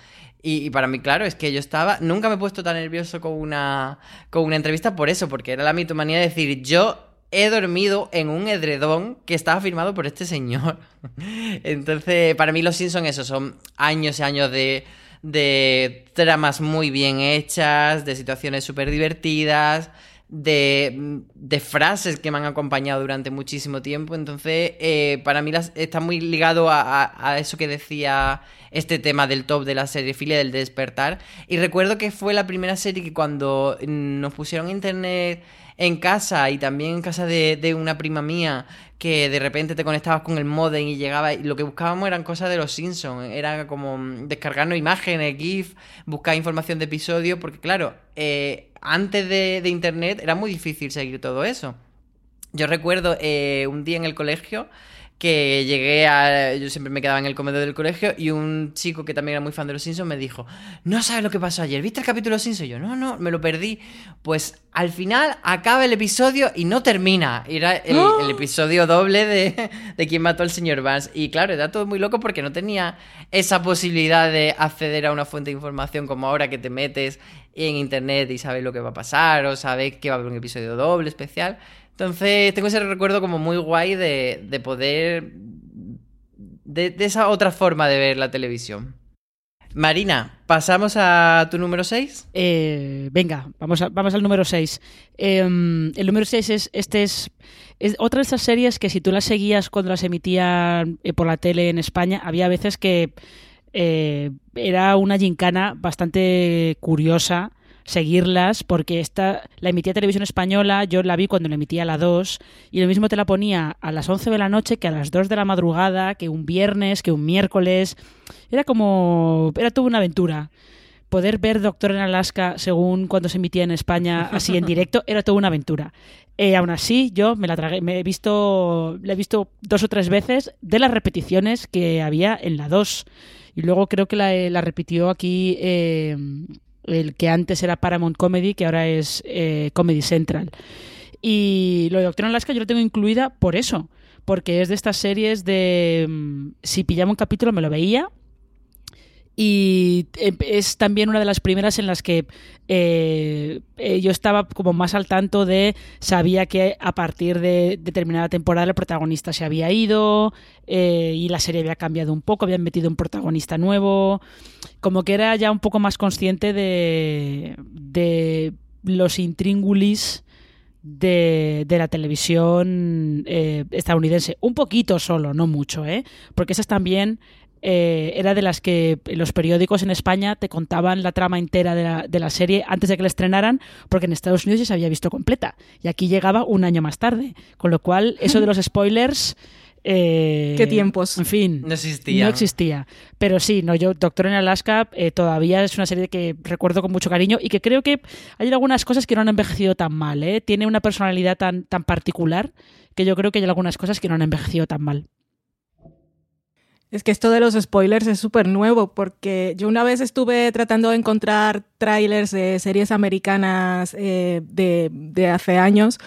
y, para mí, claro, es que yo estaba. Nunca me he puesto tan nervioso con una, con una entrevista por eso, porque era la mitomanía de decir, yo he dormido en un edredón que estaba firmado por este señor. Entonces, para mí los Simpsons, eso, son años y años de, de tramas muy bien hechas, de situaciones súper divertidas, de, de, frases que me han acompañado durante muchísimo tiempo. Entonces, eh, para mí está muy ligado a, a, eso que decía este tema del top de la serie Filia del despertar. Y recuerdo que fue la primera serie que cuando nos pusieron internet en casa y también en casa de, una prima mía que de repente te conectabas con el modem y llegaba y lo que buscábamos eran cosas de los Simpsons, era como descargarnos imágenes, GIF, buscar información de episodios, porque claro, eh, antes de, internet era muy difícil seguir todo eso. Yo recuerdo eh, un día en el colegio que llegué a... Yo siempre me quedaba en el comedor del colegio y un chico que también era muy fan de los Simpsons me dijo, no sabes lo que pasó ayer, ¿viste el capítulo de los Simpsons? Y yo, no, no, me lo perdí. Pues al final acaba el episodio y no termina. Era el, ¡Oh! episodio doble de, de quien mató al señor Vance. Y claro, era todo muy loco porque no tenía esa posibilidad de acceder a una fuente de información como ahora que te metes en internet y sabes lo que va a pasar o sabes que va a haber un episodio doble especial. Entonces tengo ese recuerdo como muy guay de, poder... De, esa otra forma de ver la televisión. Marina, ¿pasamos a tu número 6? Eh, venga, vamos, vamos al número 6. Em, el número 6 es, este es, otra de esas series que si tú las seguías cuando las emitían eh, por la tele en España, había veces que eh, era una gincana bastante curiosa seguirlas porque esta la emitía televisión española, yo la vi cuando la emitía a la 2 y lo mismo te la ponía a las 11 de la noche que a las 2 de la madrugada, que un viernes, que un miércoles. Era como era toda una aventura. Poder ver Doctor en Alaska según cuando se emitía en España así en directo era toda una aventura. Eh, aún así, yo me la tragué, me he visto, la he visto dos o tres veces de las repeticiones que había en la 2. Y luego creo que la, la repitió aquí eh, el que antes era Paramount Comedy, que ahora es eh, Comedy Central. Y lo de Doctor Alaska yo lo tengo incluida por eso, porque es de estas series de mm, si pillaba un capítulo me lo veía y eh, es también una de las primeras en las que eh, eh, yo estaba como más al tanto de sabía que a partir de determinada temporada el protagonista se había ido y la serie había cambiado un poco habían metido un protagonista nuevo como que era ya un poco más consciente de, de los intríngulis de, de, la televisión estadounidense. Un poquito solo, no mucho, ¿eh? Porque esas también eh, era de las que los periódicos en España te contaban la trama entera de la, de la, serie antes de que la estrenaran, porque en Estados Unidos ya se había visto completa. Y aquí llegaba un año más tarde. Con lo cual, eso de los spoilers. Eh, ¿Qué tiempos? En fin. No existía. No existía. Pero sí, no, yo, Doctor en Alaska, eh, todavía es una serie que recuerdo con mucho cariño y que creo que hay algunas cosas que no han envejecido tan mal. ¿eh? Tiene una personalidad tan, tan particular que yo creo que hay algunas cosas que no han envejecido tan mal. Es que esto de los spoilers es súper nuevo porque yo una vez estuve tratando de encontrar trailers de series americanas eh, de, de hace años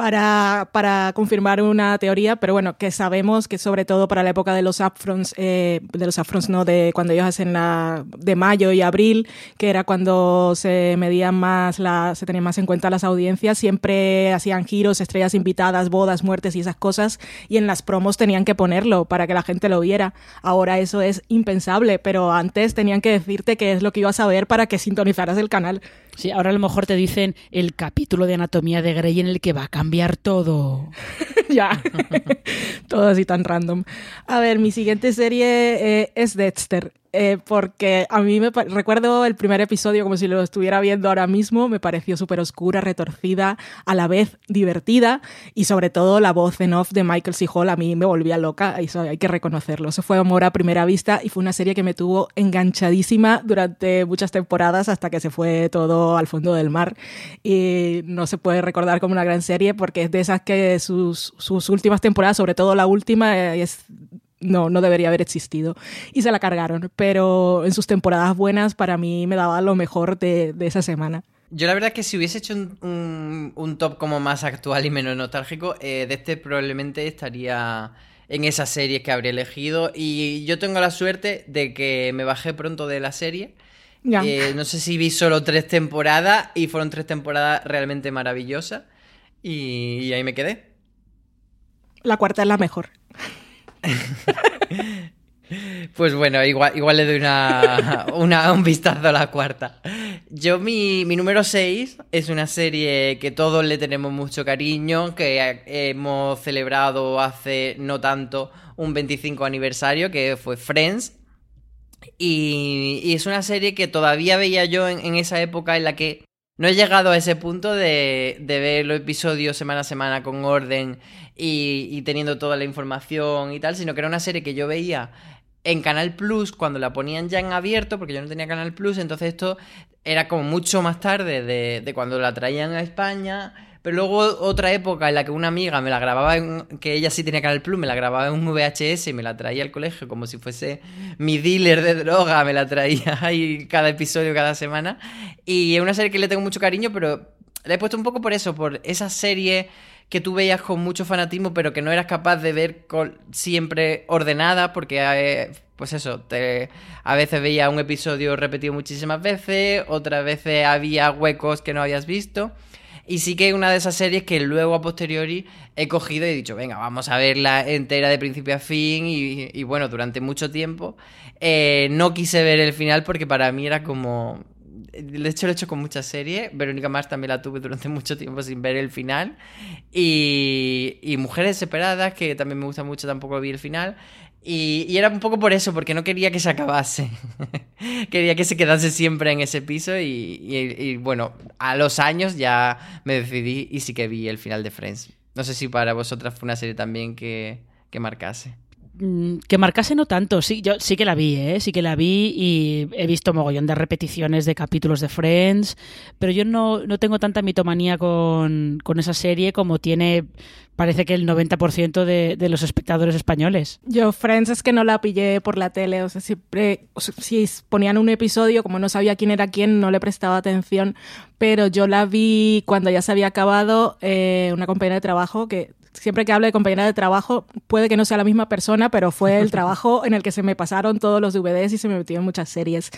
para, para, confirmar una teoría, pero bueno, que sabemos que sobre todo para la época de los upfronts, eh, de los upfronts, no, de cuando ellos hacen la, de mayo y abril, que era cuando se medían más, la, se tenían más en cuenta las audiencias, siempre hacían giros, estrellas invitadas, bodas, muertes y esas cosas, y en las promos tenían que ponerlo para que la gente lo viera. Ahora eso es impensable, pero antes tenían que decirte qué es lo que ibas a ver para que sintonizaras el canal. Sí, ahora a lo mejor te dicen el capítulo de Anatomía de Grey en el que va a cambiar todo. ya, todo así tan random. A ver, mi siguiente serie eh, es Dexter. Eh, porque a mí me recuerdo el primer episodio como si lo estuviera viendo ahora mismo, me pareció súper oscura, retorcida, a la vez divertida y sobre todo la voz en off de Michael C. Hall a mí me volvía loca, eso hay que reconocerlo. Eso fue amor a primera vista y fue una serie que me tuvo enganchadísima durante muchas temporadas hasta que se fue todo al fondo del mar y no se puede recordar como una gran serie porque es de esas que sus, sus últimas temporadas, sobre todo la última, eh, es no, no debería haber existido. Y se la cargaron, pero en sus temporadas buenas para mí me daba lo mejor de, esa semana. Yo la verdad que si hubiese hecho un, top como más actual y menos nostálgico, eh, de este probablemente estaría en esa serie que habría elegido. Y yo tengo la suerte de que me bajé pronto de la serie. Eh, no sé si vi solo tres temporadas y fueron tres temporadas realmente maravillosas. y ahí me quedé. La cuarta es la mejor. Pues bueno, igual, igual le doy una, un vistazo a la cuarta. Yo, mi, mi número 6 es una serie que todos le tenemos mucho cariño, que hemos celebrado hace no tanto un 25 aniversario, que fue Friends. Y, es una serie que todavía veía yo en, esa época en la que no he llegado a ese punto de, de ver los episodios semana a semana con orden y, teniendo toda la información y tal, sino que era una serie que yo veía en Canal Plus cuando la ponían ya en abierto, porque yo no tenía Canal Plus, entonces esto era como mucho más tarde de, de cuando la traían a España. Pero luego otra época en la que una amiga me la grababa, en, que ella sí tenía Canal Plus, me la grababa en un VHS y me la traía al colegio como si fuese mi dealer de droga, me la traía ahí cada episodio, cada semana. Y es una serie que le tengo mucho cariño, pero la he puesto un poco por eso, por esa serie que tú veías con mucho fanatismo, pero que no eras capaz de ver siempre ordenada, porque, eh, pues eso, a veces veía un episodio repetido muchísimas veces, otras veces había huecos que no habías visto. Y sí que es una de esas series que luego a posteriori he cogido y he dicho, venga, vamos a verla entera de principio a fin. Y, bueno, durante mucho tiempo eh, no quise ver el final porque para mí era como de hecho lo he hecho con muchas series. Verónica Mars también la tuve durante mucho tiempo sin ver el final. Y, y Mujeres Separadas, que también me gusta mucho, tampoco vi el final. Y, era un poco por eso, porque no quería que se acabase. quería que se quedase siempre en ese piso. Y, y, bueno, a los años ya me decidí y sí que vi el final de Friends. No sé si para vosotras fue una serie también que, que marcase. Mm, que marcase no tanto, sí, yo sí que la vi, ¿eh? sí que la vi y he visto mogollón de repeticiones de capítulos de Friends, pero yo no, no tengo tanta mitomanía con, con, esa serie como tiene, parece que el 90% de, de, los espectadores españoles. Yo Friends es que no la pillé por la tele, o sea, siempre, si ponían un episodio, como no sabía quién era quién, no le prestaba atención, pero yo la vi cuando ya se había acabado, eh, una compañera de trabajo que siempre que hablo de compañera de trabajo, puede que no sea la misma persona, pero fue el trabajo en el que se me pasaron todos los DVDs y se me metió en muchas series.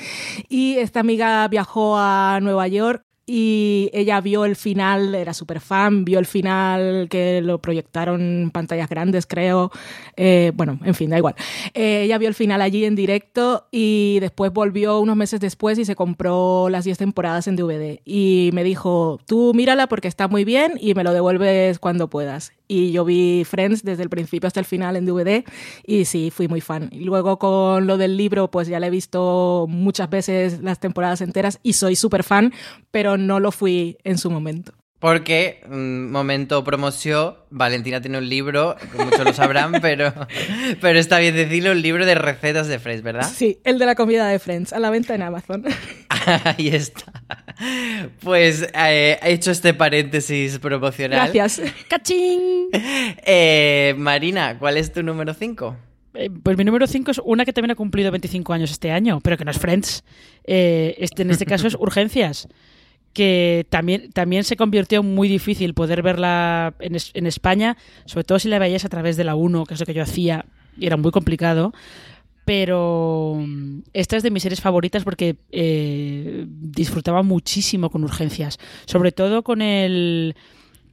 Y esta amiga viajó a Nueva York y ella vio el final, era súper fan, vio el final que lo proyectaron en pantallas grandes, creo. Eh, bueno, en fin, da igual. Eh, ella vio el final allí en directo y después volvió unos meses después y se compró las 10 temporadas en DVD. Y me dijo, tú mírala porque está muy bien y me lo devuelves cuando puedas y yo vi Friends desde el principio hasta el final en DVD y sí, fui muy fan. Y luego con lo del libro, pues ya le he visto muchas veces las temporadas enteras y soy súper fan, pero no lo fui en su momento. Porque, mm, momento promoción, Valentina tiene un libro, muchos lo sabrán, pero, pero está bien decirlo, un libro de recetas de Friends, ¿verdad? Sí, el de la comida de Friends, a la venta en Amazon. Ahí está. Pues eh, he hecho este paréntesis promocional. Gracias. ¡Cachín! Eh, Marina, ¿cuál es tu número 5? Eh, pues mi número 5 es una que también ha cumplido 25 años este año, pero que no es Friends. este, en este caso es Urgencias que también, también se convirtió muy difícil poder verla en, en, España, sobre todo si la veías a través de la 1, que es lo que yo hacía, y era muy complicado. Pero mm, esta es de mis series favoritas porque eh, disfrutaba muchísimo con urgencias, sobre todo con el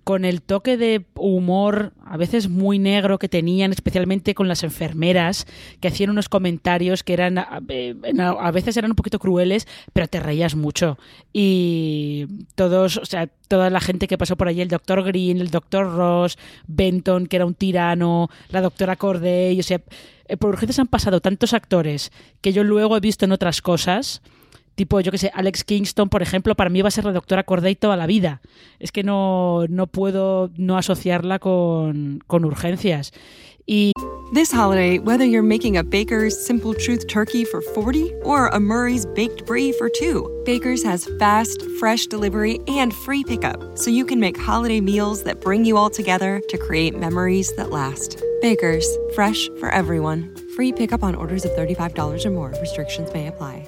con el toque de humor a veces muy negro que tenían, especialmente con las enfermeras, que hacían unos comentarios que eran eh, a veces eran un poquito crueles, pero te reías mucho. Y todos, o sea, toda la gente que pasó por allí, el doctor Green, el doctor Ross, Benton, que era un tirano, la doctora Corday, o sea, eh, por urgencias han pasado tantos actores que yo luego he visto en otras cosas tipo, yo que sé, Alex Kingston, por ejemplo, para mí va a ser la doctora Corday toda la vida. Es que no, no puedo no asociarla con, con urgencias. Y... This holiday, whether you're making a Baker's Simple Truth turkey for 40 or a Murray's Baked Brie for 2, Baker's has fast, fresh delivery and free pickup, so you can make holiday meals that bring you all together to create memories that last. Baker's, fresh for everyone. Free pickup on orders of $35 or more. Restrictions may apply.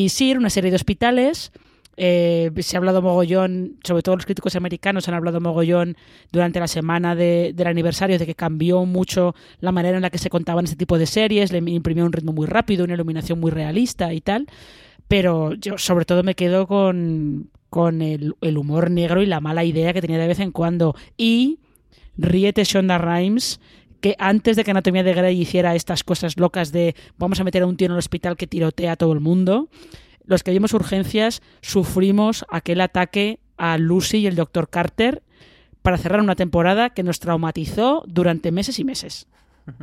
Y sí, una serie de hospitales. Eh, se ha hablado mogollón, sobre todo los críticos americanos han hablado mogollón durante la semana del aniversario de que cambió mucho la manera en la que se contaban este tipo de series, le imprimió un ritmo muy rápido, una iluminación muy realista y tal. Pero yo sobre todo me quedo con, con el, el humor negro y la mala idea que tenía de vez en cuando. Y ríete Shonda Rhimes que antes de que Anatomía de Grey hiciera estas cosas locas de vamos a meter a un tío en el hospital que tirotea a todo el mundo, los que vimos urgencias sufrimos aquel ataque a Lucy y el doctor Carter para cerrar una temporada que nos traumatizó durante meses y meses.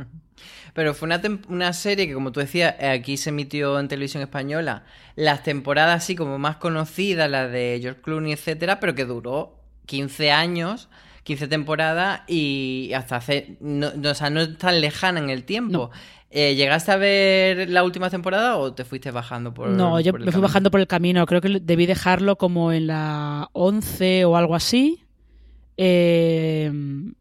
Pero fue una, una, serie que, como tú decías, aquí se emitió en televisión española. Las temporadas así como más conocidas, las de George Clooney, etcétera, pero que duró 15 años 15 temporadas y hasta hace. No, o sea, no es tan lejana en el tiempo. Eh, ¿Llegaste a ver la última temporada o te fuiste bajando por No, yo me fui bajando por el camino. Creo que debí dejarlo como en la 11 o algo así. Eh,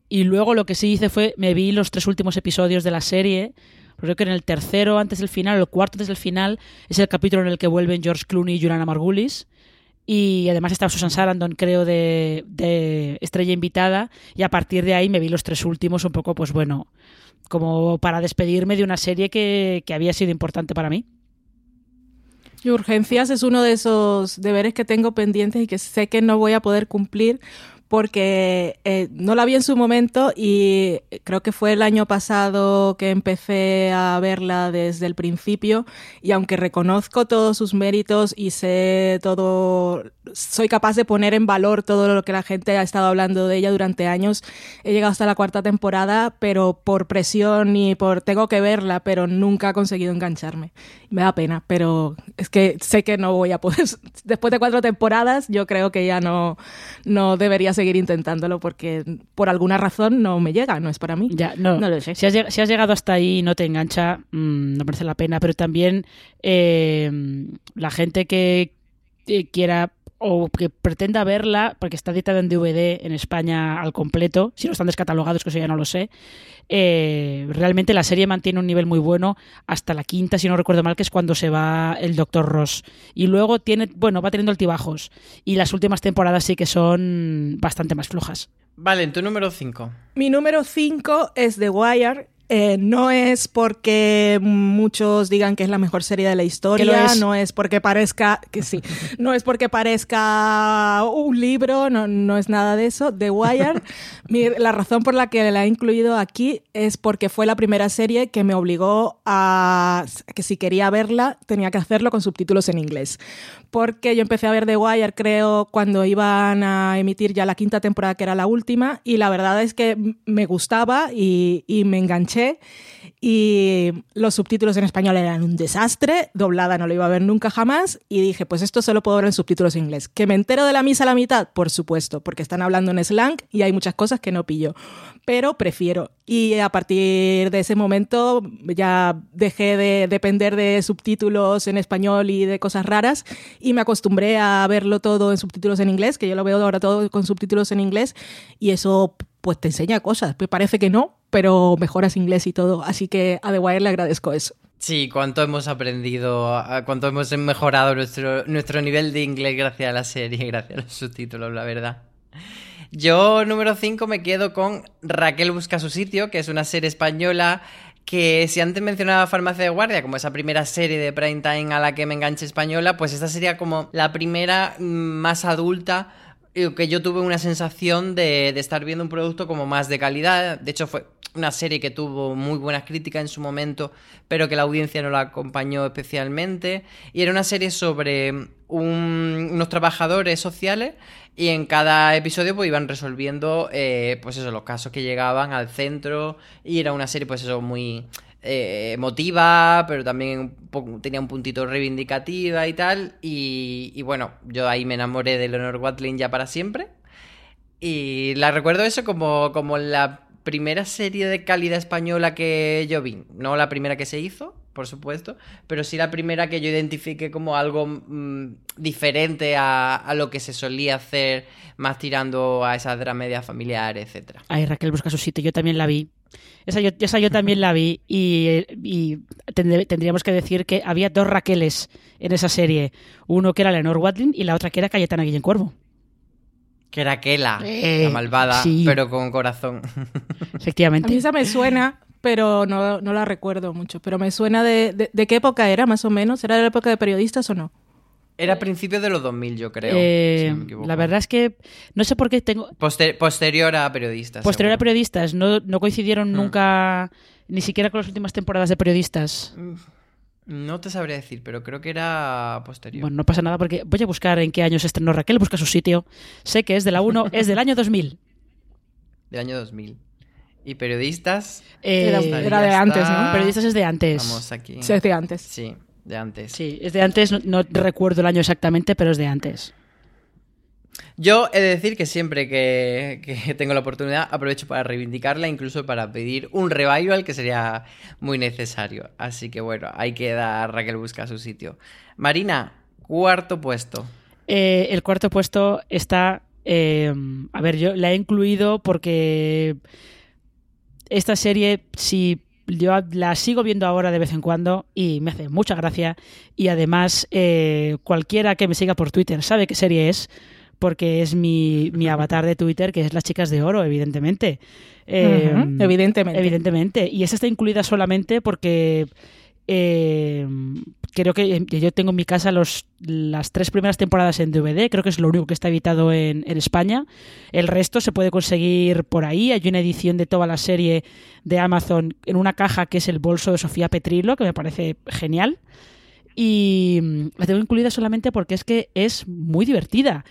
y luego lo que sí hice fue. Me vi los tres últimos episodios de la serie. Creo que en el tercero, antes del final, el cuarto antes del final, es el capítulo en el que vuelven George Clooney y Juliana Margulis y además estaba Susan Sarandon, creo, de, estrella invitada, y a partir de ahí me vi los tres últimos un poco, pues bueno, como para despedirme de una serie que, que había sido importante para mí. Y Urgencias es uno de esos deberes que tengo pendientes y que sé que no voy a poder cumplir porque eh, no la vi en su momento y creo que fue el año pasado que empecé a verla desde el principio y aunque reconozco todos sus méritos y sé todo, soy capaz de poner en valor todo lo que la gente ha estado hablando de ella durante años, he llegado hasta la cuarta temporada, pero por presión y por tengo que verla, pero nunca he conseguido engancharme. Me da pena, pero es que sé que no voy a poder, después de cuatro temporadas yo creo que ya no, no debería seguir intentándolo porque por alguna razón no me llega, no es para mí. Ya, no, lo sé. Si has, llegado hasta ahí y no te engancha, mm, no merece la pena, pero también eh, la gente que quiera o que pretenda verla, porque está editada en DVD en España al completo, si no están descatalogados, que eso ya no lo sé, eh, realmente la serie mantiene un nivel muy bueno hasta la quinta, si no recuerdo mal, que es cuando se va el Doctor Ross. Y luego tiene, bueno, va teniendo altibajos. Y las últimas temporadas sí que son bastante más flojas. Vale, en tu número 5. Mi número 5 es The Wire, eh, no es porque muchos digan que es la mejor serie de la historia, no es porque parezca, que sí, no es porque parezca un libro, no, no es nada de eso. The Wire, la razón por la que la he incluido aquí es porque fue la primera serie que me obligó a que si quería verla tenía que hacerlo con subtítulos en inglés. Porque yo empecé a ver The Wire, creo, cuando iban a emitir ya la quinta temporada, que era la última, y la verdad es que me gustaba y, y me enganché y los subtítulos en español eran un desastre, doblada no lo iba a ver nunca jamás y dije, pues esto solo puedo ver en subtítulos en inglés. ¿Que me entero de la misa a la mitad? Por supuesto, porque están hablando en slang y hay muchas cosas que no pillo, pero prefiero. Y a partir de ese momento ya dejé de depender de subtítulos en español y de cosas raras y me acostumbré a verlo todo en subtítulos en inglés, que yo lo veo ahora todo con subtítulos en inglés y eso pues te enseña cosas. Pues parece que no, pero mejoras inglés y todo. Así que a The Wire le agradezco eso. Sí, cuánto hemos aprendido, cuánto hemos mejorado nuestro, nuestro nivel de inglés gracias a la serie, gracias a los subtítulos, la verdad. Yo, número 5, me quedo con Raquel Busca su sitio, que es una serie española que si antes mencionaba Farmacia de Guardia como esa primera serie de prime time a la que me enganché española, pues esta sería como la primera mm, más adulta que yo tuve una sensación de, estar viendo un producto como más de calidad. De hecho, fue una serie que tuvo muy buenas críticas en su momento, pero que la audiencia no la acompañó especialmente. Y era una serie sobre unos trabajadores sociales y en cada episodio pues iban resolviendo eh, pues eso, los casos que llegaban al centro y era una serie pues eso muy eh, emotiva, pero también tenía un puntito reivindicativa y tal. Y, bueno, yo ahí me enamoré de Leonor Watling ya para siempre. Y la recuerdo eso como, como la primera serie de calidad española que yo vi. No la primera que se hizo, por supuesto, pero sí la primera que yo identifique como algo mm, diferente a, lo que se solía hacer, más tirando a esa dramedia familiar, etc. Ay, Raquel busca su sitio, yo también la vi. Esa yo, esa yo también la vi y, tendríamos que decir que había dos Raqueles en esa serie. Uno que era Leonor Watling y la otra que era Cayetana Guillén Cuervo. Que era Kela, eh, la malvada, pero con corazón. Efectivamente. A mí esa me suena, pero no, la recuerdo mucho. Pero me suena de, de, qué época era, más o menos. ¿Era de la época de periodistas o no? Era a principios de los 2000, yo creo. Eh, la verdad es que no sé por qué tengo... posterior a periodistas. Posterior a periodistas. No, coincidieron hmm. nunca, ni siquiera con las últimas temporadas de periodistas. Mm, no te sabría decir, pero creo que era posterior. Bueno, no pasa nada porque voy a buscar en qué año se estrenó Raquel, busca su sitio. Sé que es de la 1, es del año 2000. Del año 2000. ¿Y periodistas? Eh, era, de antes, ¿no? Periodistas es de antes. Vamos aquí. Sí, es de antes. Sí de antes. Sí, es de antes, no, recuerdo el año exactamente, pero es de antes. Yo he de decir que siempre que, tengo la oportunidad aprovecho para reivindicarla, incluso para pedir un revival que sería muy necesario. Así que bueno, hay que dar Raquel busca su sitio. Marina, cuarto puesto. Eh, el cuarto puesto está... Eh, a ver, yo la he incluido porque esta serie, si yo la sigo viendo ahora de vez en cuando y me hace mucha gracia. Y además, eh, cualquiera que me siga por Twitter sabe qué serie es, porque es mi, mi avatar de Twitter, que es Las Chicas de Oro, evidentemente. Eh, evidentemente. Evidentemente. Y esa está incluida solamente porque eh, creo que yo tengo en mi casa los, las tres primeras temporadas en DVD, creo que es lo único que está editado en, España. El resto se puede conseguir por ahí. Hay una edición de toda la serie de Amazon en una caja que es el bolso de Sofía Petrilo, que me parece genial. Y mm, la tengo incluida solamente porque es que es muy divertida.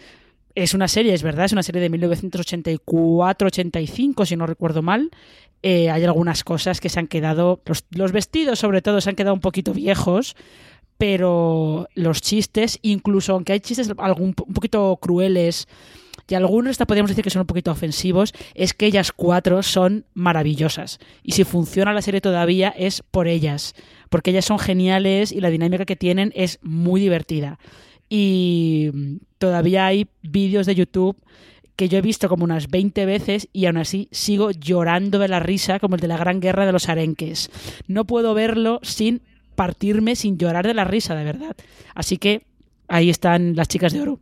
Es una serie, es verdad, es una serie de 1984-85, si no recuerdo mal. Eh, hay algunas cosas que se han quedado, los, vestidos sobre todo se han quedado un poquito viejos, pero los chistes, incluso aunque hay chistes algún, un poquito crueles y algunos hasta podríamos decir que son un poquito ofensivos, es que ellas cuatro son maravillosas. Y si funciona la serie todavía es por ellas, porque ellas son geniales y la dinámica que tienen es muy divertida. Y todavía hay vídeos de YouTube que yo he visto como unas 20 veces y aún así sigo llorando de la risa como el de la Gran Guerra de los Arenques. No puedo verlo sin partirme, sin llorar de la risa, de verdad. Así que ahí están las chicas de oro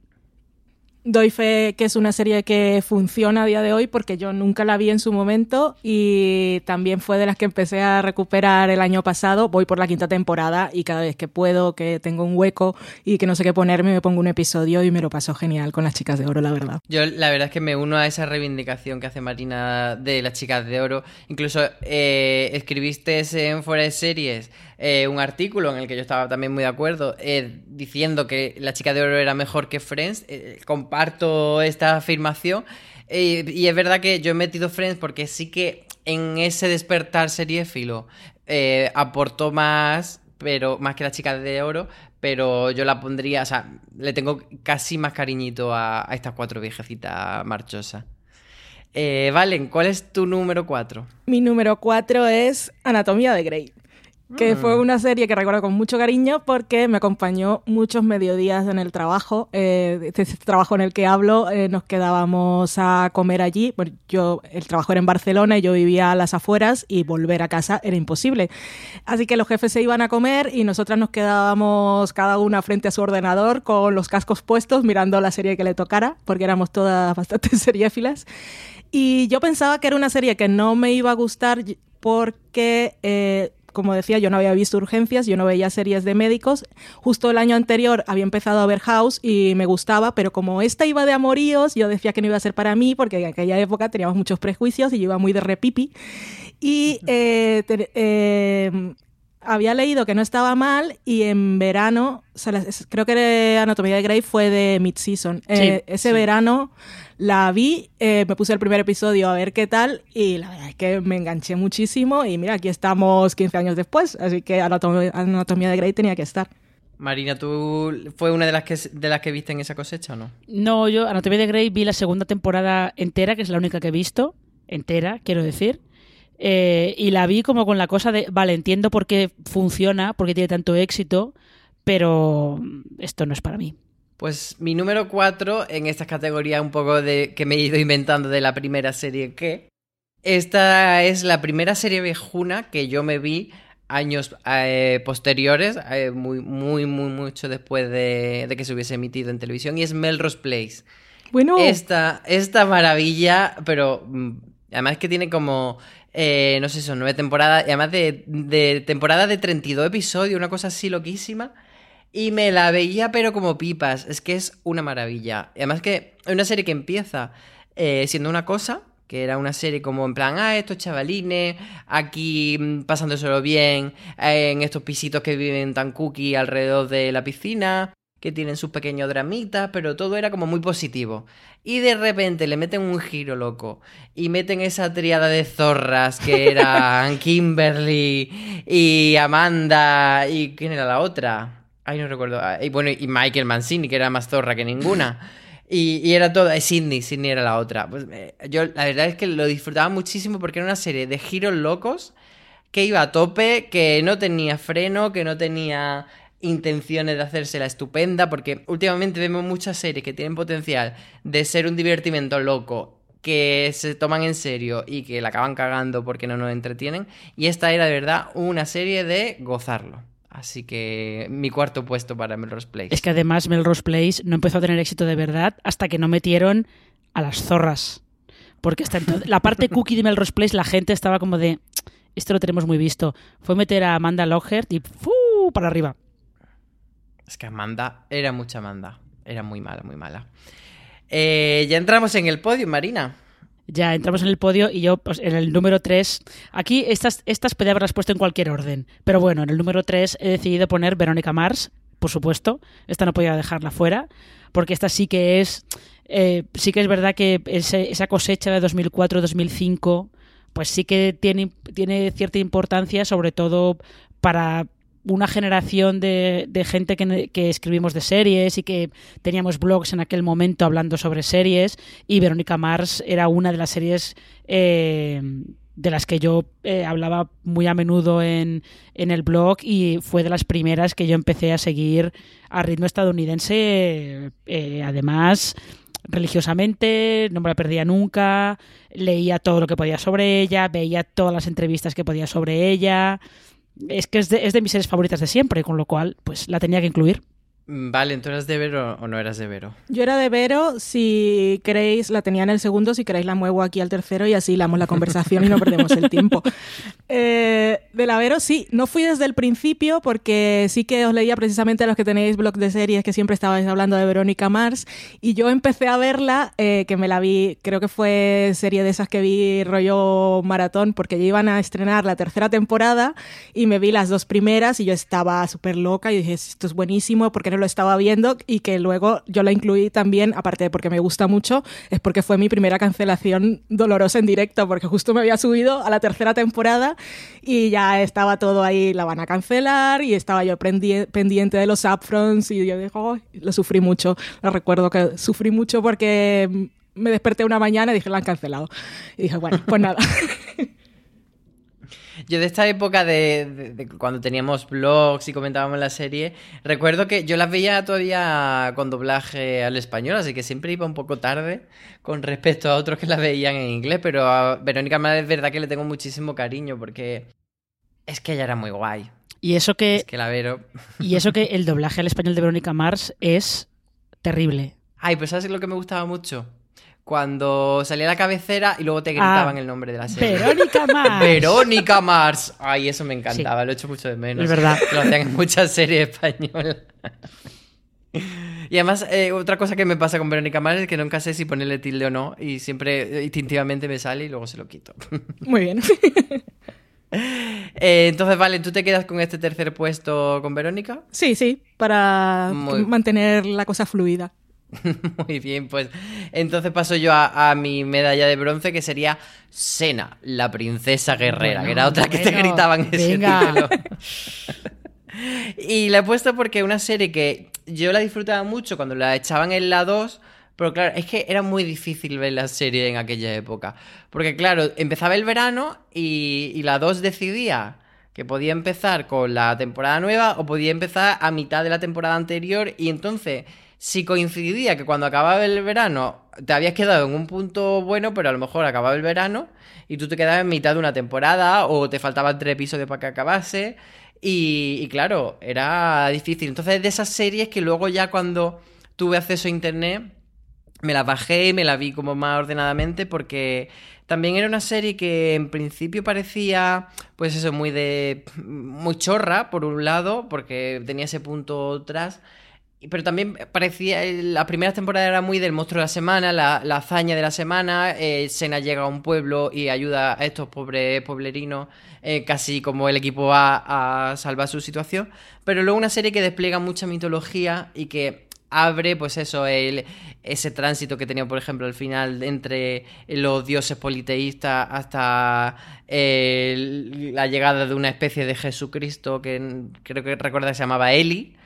doy fe que es una serie que funciona a día de hoy porque yo nunca la vi en su momento y también fue de las que empecé a recuperar el año pasado. Voy por la quinta temporada y cada vez que puedo, que tengo un hueco y que no sé qué ponerme, me pongo un episodio y me lo paso genial con las chicas de oro, la verdad. Yo la verdad es que me uno a esa reivindicación que hace Marina de las chicas de oro. Incluso eh, escribiste en Fuera de Series eh, un artículo en el que yo estaba también muy de acuerdo, eh, diciendo que La chica de oro era mejor que Friends. Eh, comparto esta afirmación. y es verdad que yo he metido Friends porque sí que en ese despertar seriéfilo aportó más, pero más que la chica de oro, pero yo la pondría, o sea, le tengo casi más cariñito a, estas cuatro viejecitas marchosas. Valen, ¿cuál es tu número cuatro? Mi número cuatro es Anatomía de Grey que fue una serie que recuerdo con mucho cariño porque me acompañó muchos mediodías en el trabajo. Eh, ese trabajo en el que hablo, eh, nos quedábamos a comer allí. Bueno, yo, el trabajo era en Barcelona y yo vivía a las afueras y volver a casa era imposible. Así que los jefes se iban a comer y nosotras nos quedábamos cada una frente a su ordenador con los cascos puestos mirando la serie que le tocara, porque éramos todas bastante seriéfilas. Y yo pensaba que era una serie que no me iba a gustar porque eh, como decía, yo no había visto urgencias, yo no veía series de médicos. Justo el año anterior había empezado a ver House y me gustaba, pero como esta iba de amoríos, yo decía que no iba a ser para mí, porque en aquella época teníamos muchos prejuicios y yo iba muy de repipi. Y eh, eh, había leído que no estaba mal y en verano, creo que Anatomía de Grey fue de mid-season. Eh, ese verano la vi, eh, me puse el primer episodio a ver qué tal y la verdad es que me enganché muchísimo y mira, aquí estamos 15 años después, así que Anatomía de Grey tenía que estar. Marina, ¿tú fue una de las que de las que viste en esa cosecha o no? No, yo Anatomía de Grey vi la segunda temporada entera, que es la única que he visto, entera, quiero decir. Eh, y la vi como con la cosa de, vale, entiendo por qué funciona, por qué tiene tanto éxito, pero esto no es para mí. Pues mi número 4 en esta categoría un poco de que me he ido inventando de la primera serie que. Esta es la primera serie viejuna que yo me vi años eh, posteriores, eh, muy, muy, muy, mucho después de, de, que se hubiese emitido en televisión, y es Melrose Place. Bueno. Esta, esta maravilla, pero mm, además que tiene como eh, no sé, son nueve temporadas, y además de, de temporada de 32 episodios, una cosa así loquísima. Y me la veía, pero como pipas. Es que es una maravilla. Y además que es una serie que empieza eh, siendo una cosa, que era una serie como en plan, ah, estos chavalines, aquí mm, pasándoselo bien, en estos pisitos que viven tan cookie alrededor de la piscina que tienen sus pequeños dramitas, pero todo era como muy positivo. Y de repente le meten un giro loco y meten esa triada de zorras que eran Kimberly y Amanda y ¿quién era la otra? Ay, no recuerdo. Ah, y bueno, y Michael Mancini, que era más zorra que ninguna. Y, era todo, Sidney, Sidney era la otra. Pues eh, yo la verdad es que lo disfrutaba muchísimo porque era una serie de giros locos que iba a tope, que no tenía freno, que no tenía intenciones de hacerse la estupenda, porque últimamente vemos muchas series que tienen potencial de ser un divertimento loco, que se toman en serio y que la acaban cagando porque no nos entretienen. Y esta era de verdad una serie de gozarlo. Así que mi cuarto puesto para Melrose Place. Es que además Melrose Place no empezó a tener éxito de verdad hasta que no metieron a las zorras. Porque hasta la parte cookie de Melrose Place la gente estaba como de, esto lo tenemos muy visto. Fue meter a Amanda Lockhart y ¡fu! para arriba. Es que Amanda era mucha Amanda. Era muy mala, muy mala. Eh, ya entramos en el podio, Marina. Ya entramos en el podio y yo pues, en el número 3. Aquí estas, estas podía haberlas puesto en cualquier orden. Pero bueno, en el número 3 he decidido poner Verónica Mars, por supuesto. Esta no podía dejarla fuera. Porque esta sí que es. Eh, sí que es verdad que esa cosecha de 2004-2005 pues sí que tiene, tiene cierta importancia, sobre todo para una generación de, gente que, escribimos de series y que teníamos blogs en aquel momento hablando sobre series y Verónica Mars era una de las series eh, de las que yo eh, hablaba muy a menudo en, en, el blog y fue de las primeras que yo empecé a seguir a ritmo estadounidense eh, además religiosamente, no me la perdía nunca, leía todo lo que podía sobre ella, veía todas las entrevistas que podía sobre ella es que es de, es de mis series favoritas de siempre, con lo cual, pues la tenía que incluir. Mm, vale, entonces eras de Vero o no eras de Vero. Yo era de Vero, si queréis, la tenía en el segundo, si queréis la muevo aquí al tercero y así damos la conversación y no perdemos el tiempo. Eh, de la Vero, sí, no fui desde el principio porque sí que os leía precisamente a los que tenéis blog de series que siempre estabais hablando de Verónica Mars y yo empecé a verla, eh, que me la vi, creo que fue serie de esas que vi rollo maratón porque ya iban a estrenar la tercera temporada y me vi las dos primeras y yo estaba súper loca y dije, esto es buenísimo porque lo estaba viendo y que luego yo la incluí también, aparte de porque me gusta mucho, es porque fue mi primera cancelación dolorosa en directo, porque justo me había subido a la tercera temporada y ya estaba todo ahí, la van a cancelar y estaba yo pendiente de los upfronts y yo digo, lo sufrí mucho, lo recuerdo que sufrí mucho porque me desperté una mañana y dije, la han cancelado. Y dije, bueno, pues nada. Yo de esta época de, cuando teníamos blogs y comentábamos la serie, recuerdo que yo las veía todavía con doblaje al español, así que siempre iba un poco tarde con respecto a otros que las veían en inglés, pero a Verónica Mara es verdad que le tengo muchísimo cariño porque es que ella era muy guay. Y eso que... Es que la Vero... Y eso que el doblaje al español de Verónica Mars es terrible. Ay, pues ¿sabes lo que me gustaba mucho? Cuando salía la cabecera y luego te gritaban ah, el nombre de la serie. Verónica Mars. Verónica Mars. Ay, eso me encantaba, lo he hecho mucho de menos. Es verdad. Lo hacían en muchas series españolas. Y además, eh, otra cosa que me pasa con Verónica Mars es que nunca sé si ponerle tilde o no y siempre eh, instintivamente me sale y luego se lo quito. Muy bien. Eh, entonces, vale, ¿tú te quedas con este tercer puesto con Verónica? Sí, sí, para mantener la cosa fluida. Muy bien, pues entonces paso yo a, mi medalla de bronce que sería Sena, la princesa guerrera, que era otra que te gritaban ese título. y la he puesto porque una serie que yo la disfrutaba mucho cuando la echaban en la 2, pero claro, es que era muy difícil ver la serie en aquella época. Porque claro, empezaba el verano y, y la 2 decidía que podía empezar con la temporada nueva o podía empezar a mitad de la temporada anterior y entonces si coincidía que cuando acababa el verano te habías quedado en un punto bueno, pero a lo mejor acababa el verano y tú te quedabas en mitad de una temporada o te faltaban tres episodios para que acabase. Y, claro, era difícil. Entonces, de esas series que luego ya cuando tuve acceso a internet, me las bajé y me las vi como más ordenadamente porque también era una serie que en principio parecía, pues eso, muy de. muy chorra, por un lado, porque tenía ese punto atrás pero también parecía, la primera temporada era muy del monstruo de la semana, la, hazaña de la semana, eh, Sena llega a un pueblo y ayuda a estos pobres pueblerinos, eh, casi como el equipo A a salvar su situación, pero luego una serie que despliega mucha mitología y que abre, pues eso, el, ese tránsito que tenía, por ejemplo, al final entre los dioses politeístas hasta la llegada de una especie de Jesucristo que creo que recuerda que se llamaba Eli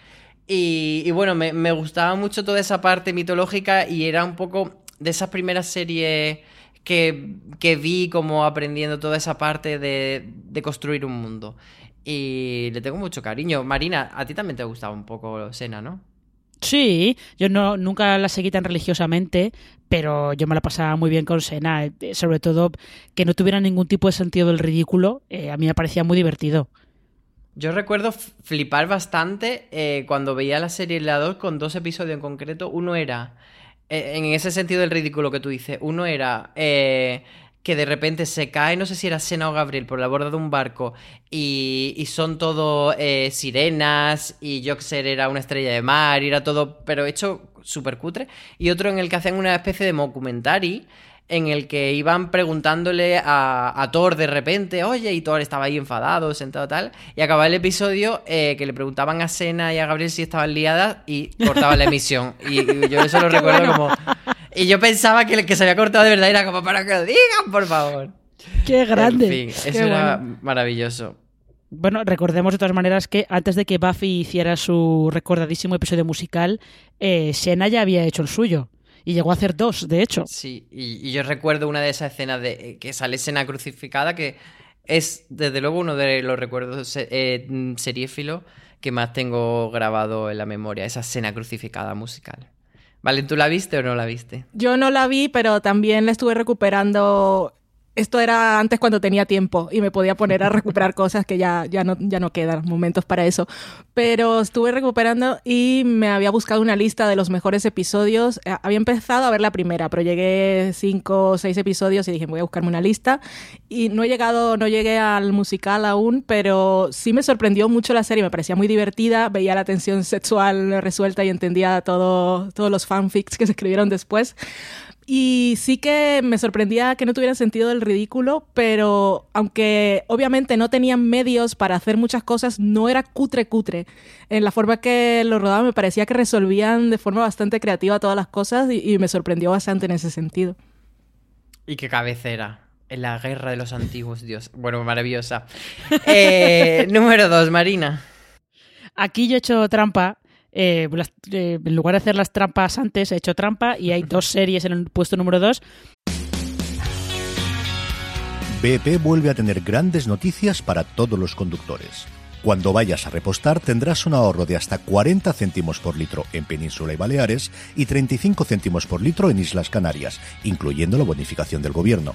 y, bueno, me, gustaba mucho toda esa parte mitológica y era un poco de esas primeras series que, vi como aprendiendo toda esa parte de, construir un mundo. Y le tengo mucho cariño. Marina, a ti también te gustaba un poco Sena, ¿no? Sí, yo no, nunca la seguí tan religiosamente, pero yo me la pasaba muy bien con Sena, eh, sobre todo que no tuviera ningún tipo de sentido del ridículo, eh, a mí me parecía muy divertido. Yo recuerdo flipar bastante eh, cuando veía la serie La 2 con dos episodios en concreto. Uno era, eh, en ese sentido del ridículo que tú dices, uno era eh, que de repente se cae, no sé si era Sena o Gabriel, por la borda de un barco y, y son todo sirenas y Joxer era una estrella de mar y era todo, pero hecho súper cutre. Y otro en el que hacían una especie de documentary en el que iban preguntándole a, Thor de repente, oye, y Thor estaba ahí enfadado, sentado tal, y acababa el episodio eh, que le preguntaban a Sena y a Gabriel si estaban liadas y cortaban la emisión. Y, yo eso lo recuerdo como... Y yo pensaba que el que se había cortado de verdad era como para que lo digan, por favor. Qué grande. En fin, eso era maravilloso. Bueno, recordemos de todas maneras que antes de que Buffy hiciera su recordadísimo episodio musical, eh, Sena ya había hecho el suyo. Y llegó a hacer dos, de hecho. Sí, y, yo recuerdo una de esas escenas de eh, que sale escena crucificada que es desde luego uno de los recuerdos eh, seriéfilo que más tengo grabado en la memoria, esa escena crucificada musical. Vale, ¿tú la viste o no la viste? Yo no la vi, pero también la estuve recuperando esto era antes cuando tenía tiempo y me podía poner a recuperar cosas que ya, ya, no, ya no quedan momentos para eso. Pero estuve recuperando y me había buscado una lista de los mejores episodios. Eh, había empezado a ver la primera, pero llegué cinco o seis episodios y dije, voy a buscarme una lista. Y no he llegado, no llegué al musical aún, pero sí me sorprendió mucho la serie, me parecía muy divertida, veía la tensión sexual resuelta y entendía todo, todos los fanfics que se escribieron después. Y sí que me sorprendía que no tuviera sentido del ridículo, pero aunque obviamente no tenían medios para hacer muchas cosas, no era cutre cutre. En la forma que lo rodaban me parecía que resolvían de forma bastante creativa todas las cosas y, y me sorprendió bastante en ese sentido. Y qué cabecera. En la guerra de los antiguos, Dios. Bueno, maravillosa. Eh, número dos, Marina. Aquí yo he hecho trampa eh, las, eh, en lugar de hacer las trampas antes, he hecho trampa y hay dos series en el puesto número 2. BP vuelve a tener grandes noticias para todos los conductores. Cuando vayas a repostar tendrás un ahorro de hasta 40 céntimos por litro en Península y Baleares y 35 céntimos por litro en Islas Canarias, incluyendo la bonificación del gobierno.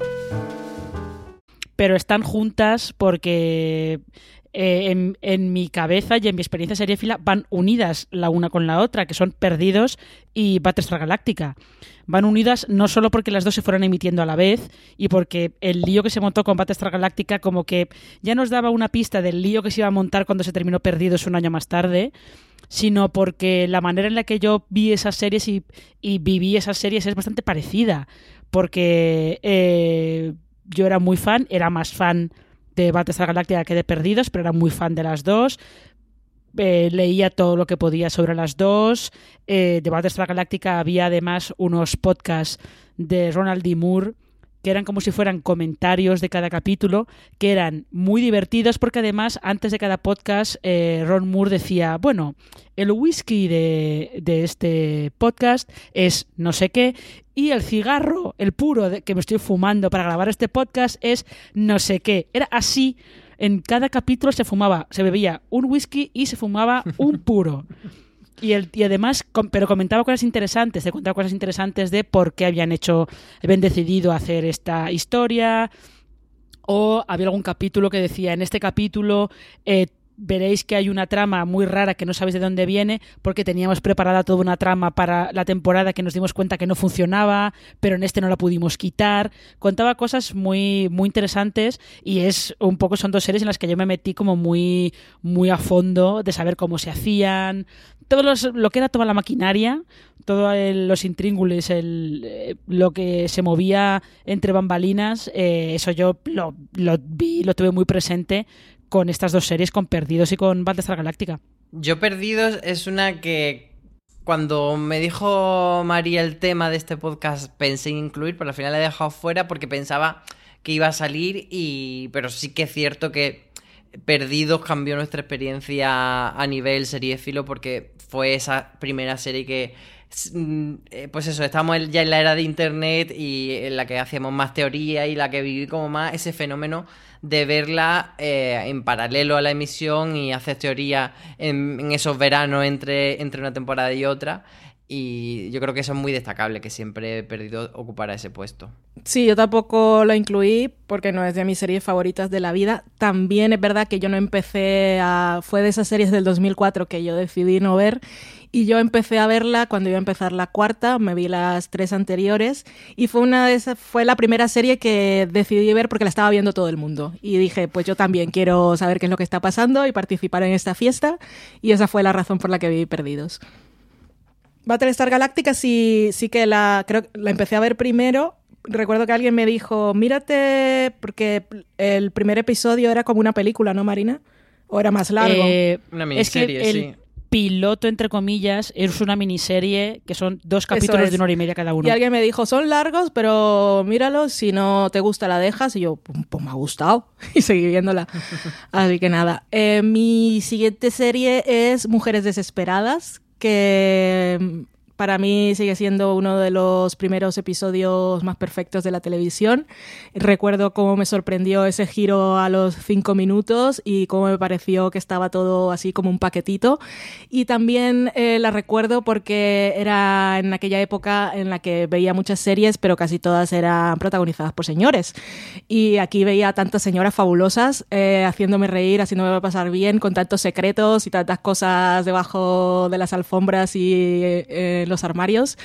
Pero están juntas porque eh, en, mi cabeza y en mi experiencia seriéfila van unidas la una con la otra, que son Perdidos y Battlestar Galáctica. Van unidas no solo porque las dos se fueron emitiendo a la vez y porque el lío que se montó con Battlestar Galáctica como que ya nos daba una pista del lío que se iba a montar cuando se terminó Perdidos un año más tarde, sino porque la manera en la que yo vi esas series y, y viví esas series es bastante parecida. Porque... Eh, yo era muy fan, era más fan de Battlestar Galactica que de Perdidos, pero era muy fan de las dos. Eh, leía todo lo que podía sobre las dos. Eh, de Battlestar Galactica había además unos podcasts de Ronald D. Moore que eran como si fueran comentarios de cada capítulo, que eran muy divertidos porque además antes de cada podcast eh, Ron Moore decía, bueno, el whisky de, de, este podcast es no sé qué y el cigarro, el puro que me estoy fumando para grabar este podcast es no sé qué. Era así. En cada capítulo se fumaba, se bebía un whisky y se fumaba un puro. Y, el, y además, pero comentaba cosas interesantes, te contaba cosas interesantes de por qué habían hecho, habían decidido hacer esta historia. O había algún capítulo que decía, en este capítulo eh, veréis que hay una trama muy rara que no sabéis de dónde viene porque teníamos preparada toda una trama para la temporada que nos dimos cuenta que no funcionaba, pero en este no la pudimos quitar. Contaba cosas muy muy interesantes y es un poco son dos series en las que yo me metí como muy muy a fondo de saber cómo se hacían, todo lo que era toda la maquinaria, todos los intríngulis, el, eh, lo que se movía entre bambalinas, eh, eso yo lo vi, lo tuve muy presente con estas dos series, con Perdidos y con Battlestar Galáctica. Yo Perdidos es una que cuando me dijo María el tema de este podcast pensé en incluir, pero al final la he dejado fuera porque pensaba que iba a salir y pero sí que es cierto que Perdidos cambió nuestra experiencia a nivel seriéfilo porque fue esa primera serie que pues eso, estamos ya en la era de internet y en la que hacíamos más teoría y la que viví como más ese fenómeno de verla eh, en paralelo a la emisión y hacer teoría en, en, esos veranos entre, entre una temporada y otra. Y yo creo que eso es muy destacable, que siempre he perdido ocupar ese puesto. Sí, yo tampoco lo incluí porque no es de mis series favoritas de la vida. También es verdad que yo no empecé a... Fue de esas series del 2004 que yo decidí no ver y yo empecé a verla cuando iba a empezar la cuarta, me vi las tres anteriores y fue una de esas, fue la primera serie que decidí ver porque la estaba viendo todo el mundo y dije, pues yo también quiero saber qué es lo que está pasando y participar en esta fiesta y esa fue la razón por la que vi Perdidos. Battlestar Galactica sí, sí que la, creo, la empecé a ver primero. Recuerdo que alguien me dijo, mírate, porque el primer episodio era como una película, ¿no, Marina? ¿O era más largo? Eh, una miniserie, es que el, sí. Piloto, entre comillas, es una miniserie que son dos capítulos es. de una hora y media cada uno. Y alguien me dijo, son largos, pero míralos, si no te gusta la dejas. Y yo, pues, me ha gustado. Y seguí viéndola. Así que nada. Eh, mi siguiente serie es Mujeres Desesperadas, que para mí sigue siendo uno de los primeros episodios más perfectos de la televisión. Recuerdo cómo me sorprendió ese giro a los cinco minutos y cómo me pareció que estaba todo así como un paquetito. Y también eh, la recuerdo porque era en aquella época en la que veía muchas series, pero casi todas eran protagonizadas por señores. Y aquí veía tantas señoras fabulosas eh, haciéndome reír, haciéndome pasar bien, con tantos secretos y tantas cosas debajo de las alfombras y eh, los armarios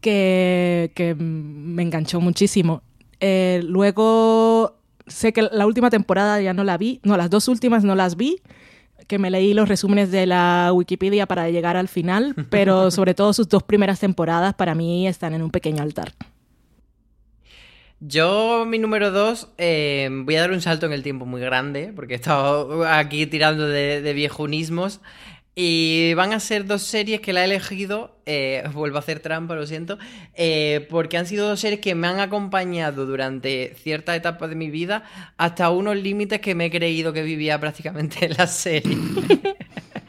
que, que me enganchó muchísimo. Eh, luego sé que la última temporada ya no la vi, no, las dos últimas no las vi, que me leí los resúmenes de la Wikipedia para llegar al final, pero sobre todo sus dos primeras temporadas para mí están en un pequeño altar. Yo, mi número dos, eh, voy a dar un salto en el tiempo muy grande, porque he estado aquí tirando de, de viejunismos. Y van a ser dos series que la he elegido, eh, vuelvo a hacer trampa, lo siento, eh, porque han sido dos series que me han acompañado durante cierta etapa de mi vida hasta unos límites que me he creído que vivía prácticamente en la serie.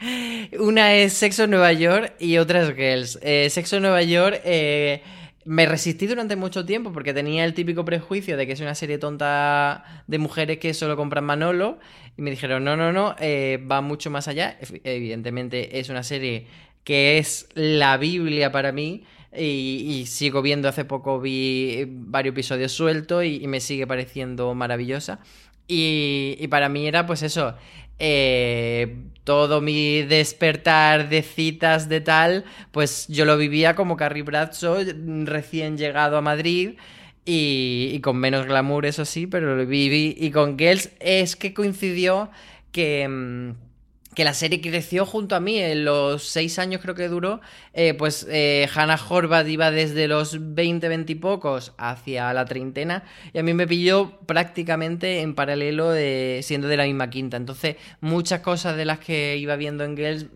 Una es Sexo en Nueva York y otra es Girls. Eh, Sexo en Nueva York eh, me resistí durante mucho tiempo porque tenía el típico prejuicio de que es una serie tonta de mujeres que solo compran Manolo. Y me dijeron, no, no, no, eh, va mucho más allá. Evidentemente es una serie que es la Biblia para mí. Y, sigo viendo, hace poco vi varios episodios sueltos y, me sigue pareciendo maravillosa. Y, para mí era pues eso, eh, todo mi despertar de citas de tal, pues yo lo vivía como Carrie Bradshaw recién llegado a Madrid. Y, y, con menos glamour, eso sí, pero viví. Y con Girls es que coincidió que, que la serie creció junto a mí. En los seis años creo que duró, eh, pues eh, Hannah Horvath iba desde los 20, 20 y pocos hacia la treintena. Y a mí me pilló prácticamente en paralelo de, siendo de la misma quinta. Entonces, muchas cosas de las que iba viendo en Girls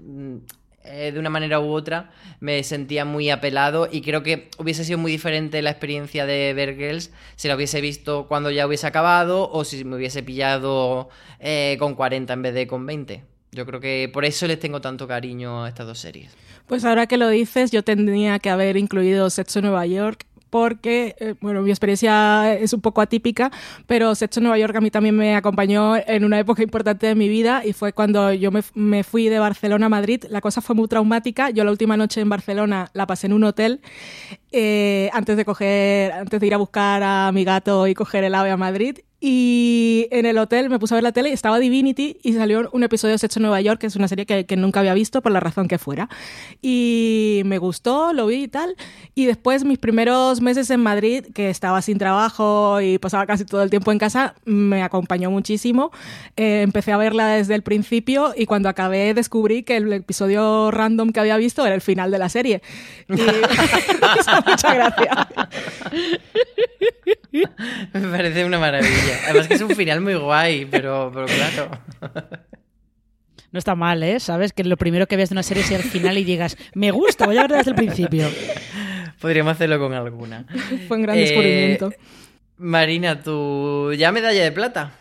eh, de una manera u otra me sentía muy apelado y creo que hubiese sido muy diferente la experiencia de ver Girls si la hubiese visto cuando ya hubiese acabado o si me hubiese pillado eh, con 40 en vez de con 20. Yo creo que por eso les tengo tanto cariño a estas dos series. Pues ahora que lo dices, yo tendría que haber incluido Sexo Nueva York porque, eh, bueno, mi experiencia es un poco atípica, pero Sexo Nueva York a mí también me acompañó en una época importante de mi vida y fue cuando yo me, me, fui de Barcelona a Madrid. La cosa fue muy traumática. Yo la última noche en Barcelona la pasé en un hotel eh, antes de coger, antes de ir a buscar a mi gato y coger el ave a Madrid. Y en el hotel me puse a ver la tele y estaba Divinity y salió un episodio de Sexo en Nueva York, que es una serie que, que, nunca había visto por la razón que fuera. Y me gustó, lo vi y tal. Y después mis primeros meses en Madrid, que estaba sin trabajo y pasaba casi todo el tiempo en casa, me acompañó muchísimo. Eh, empecé a verla desde el principio y cuando acabé descubrí que el episodio random que había visto era el final de la serie. Y me hizo mucha gracia. me parece una maravilla. Además que es un final muy guay, pero, pero claro. No está mal, ¿eh? Sabes que lo primero que veas de una serie sea el final y digas, me gusta, voy a ver desde el principio. Podríamos hacerlo con alguna. Fue un gran eh, descubrimiento. Marina, tu ya medalla de plata.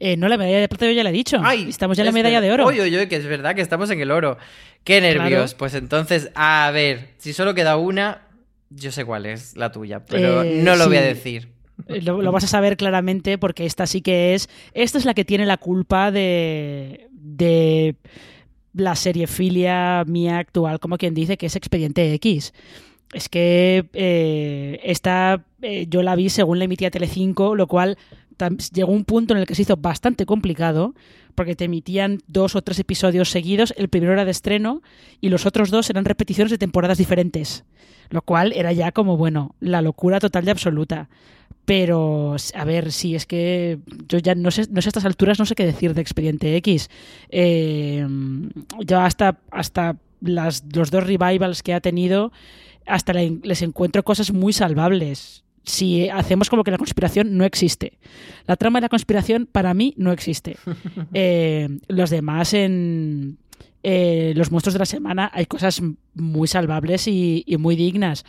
Eh, no, la medalla de plata yo ya la he dicho. Ay, estamos ya en la medalla de oro. Oye, oye, que es verdad que estamos en el oro. Qué nervios. Claro. Pues entonces, a ver, si solo queda una, yo sé cuál es la tuya, pero eh, no lo sí. voy a decir. Lo, lo, vas a saber claramente porque esta sí que es. Esta es la que tiene la culpa de. de la serie filia mía actual, como quien dice, que es Expediente X. Es que eh, esta eh, yo la vi según la emitía Telecinco, lo cual llegó un punto en el que se hizo bastante complicado porque te emitían dos o tres episodios seguidos, el primero era de estreno y los otros dos eran repeticiones de temporadas diferentes, lo cual era ya como, bueno, la locura total y absoluta. Pero, a ver, sí, es que yo ya no sé, no sé a estas alturas, no sé qué decir de Expediente X. Eh, yo hasta, hasta las, los dos revivals que ha tenido, hasta les encuentro cosas muy salvables si hacemos como que la conspiración no existe. La trama de la conspiración para mí no existe. Eh, los demás en, eh, los monstruos de la semana hay cosas muy salvables y, muy dignas.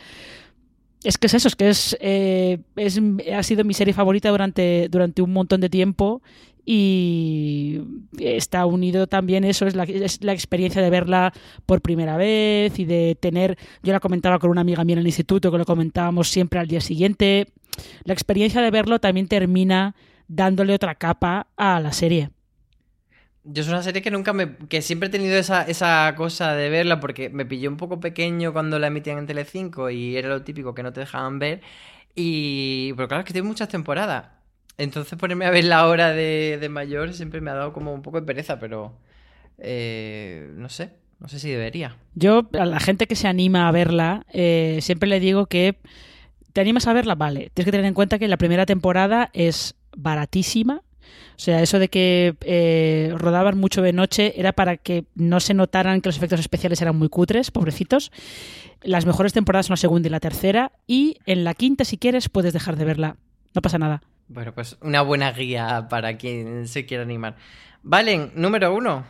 Es que es eso, es que es, eh, es, ha sido mi serie favorita durante, durante un montón de tiempo y está unido también eso, es la, es la experiencia de verla por primera vez y de tener, yo la comentaba con una amiga mía en el instituto, que lo comentábamos siempre al día siguiente, la experiencia de verlo también termina dándole otra capa a la serie. Yo es una serie que nunca me. que siempre he tenido esa, esa cosa de verla porque me pilló un poco pequeño cuando la emitían en Telecinco y era lo típico que no te dejaban ver. Y. Pero claro, es que tiene muchas temporadas. Entonces ponerme a ver la hora de, de mayor siempre me ha dado como un poco de pereza, pero. Eh, no sé. No sé si debería. Yo, a la gente que se anima a verla, eh, siempre le digo que. ¿Te animas a verla? Vale. Tienes que tener en cuenta que la primera temporada es baratísima o sea, eso de que eh, rodaban mucho de noche era para que no se notaran que los efectos especiales eran muy cutres, pobrecitos. Las mejores temporadas son la segunda y la tercera. Y en la quinta, si quieres, puedes dejar de verla. No pasa nada. Bueno, pues una buena guía para quien se quiera animar. Valen, número uno.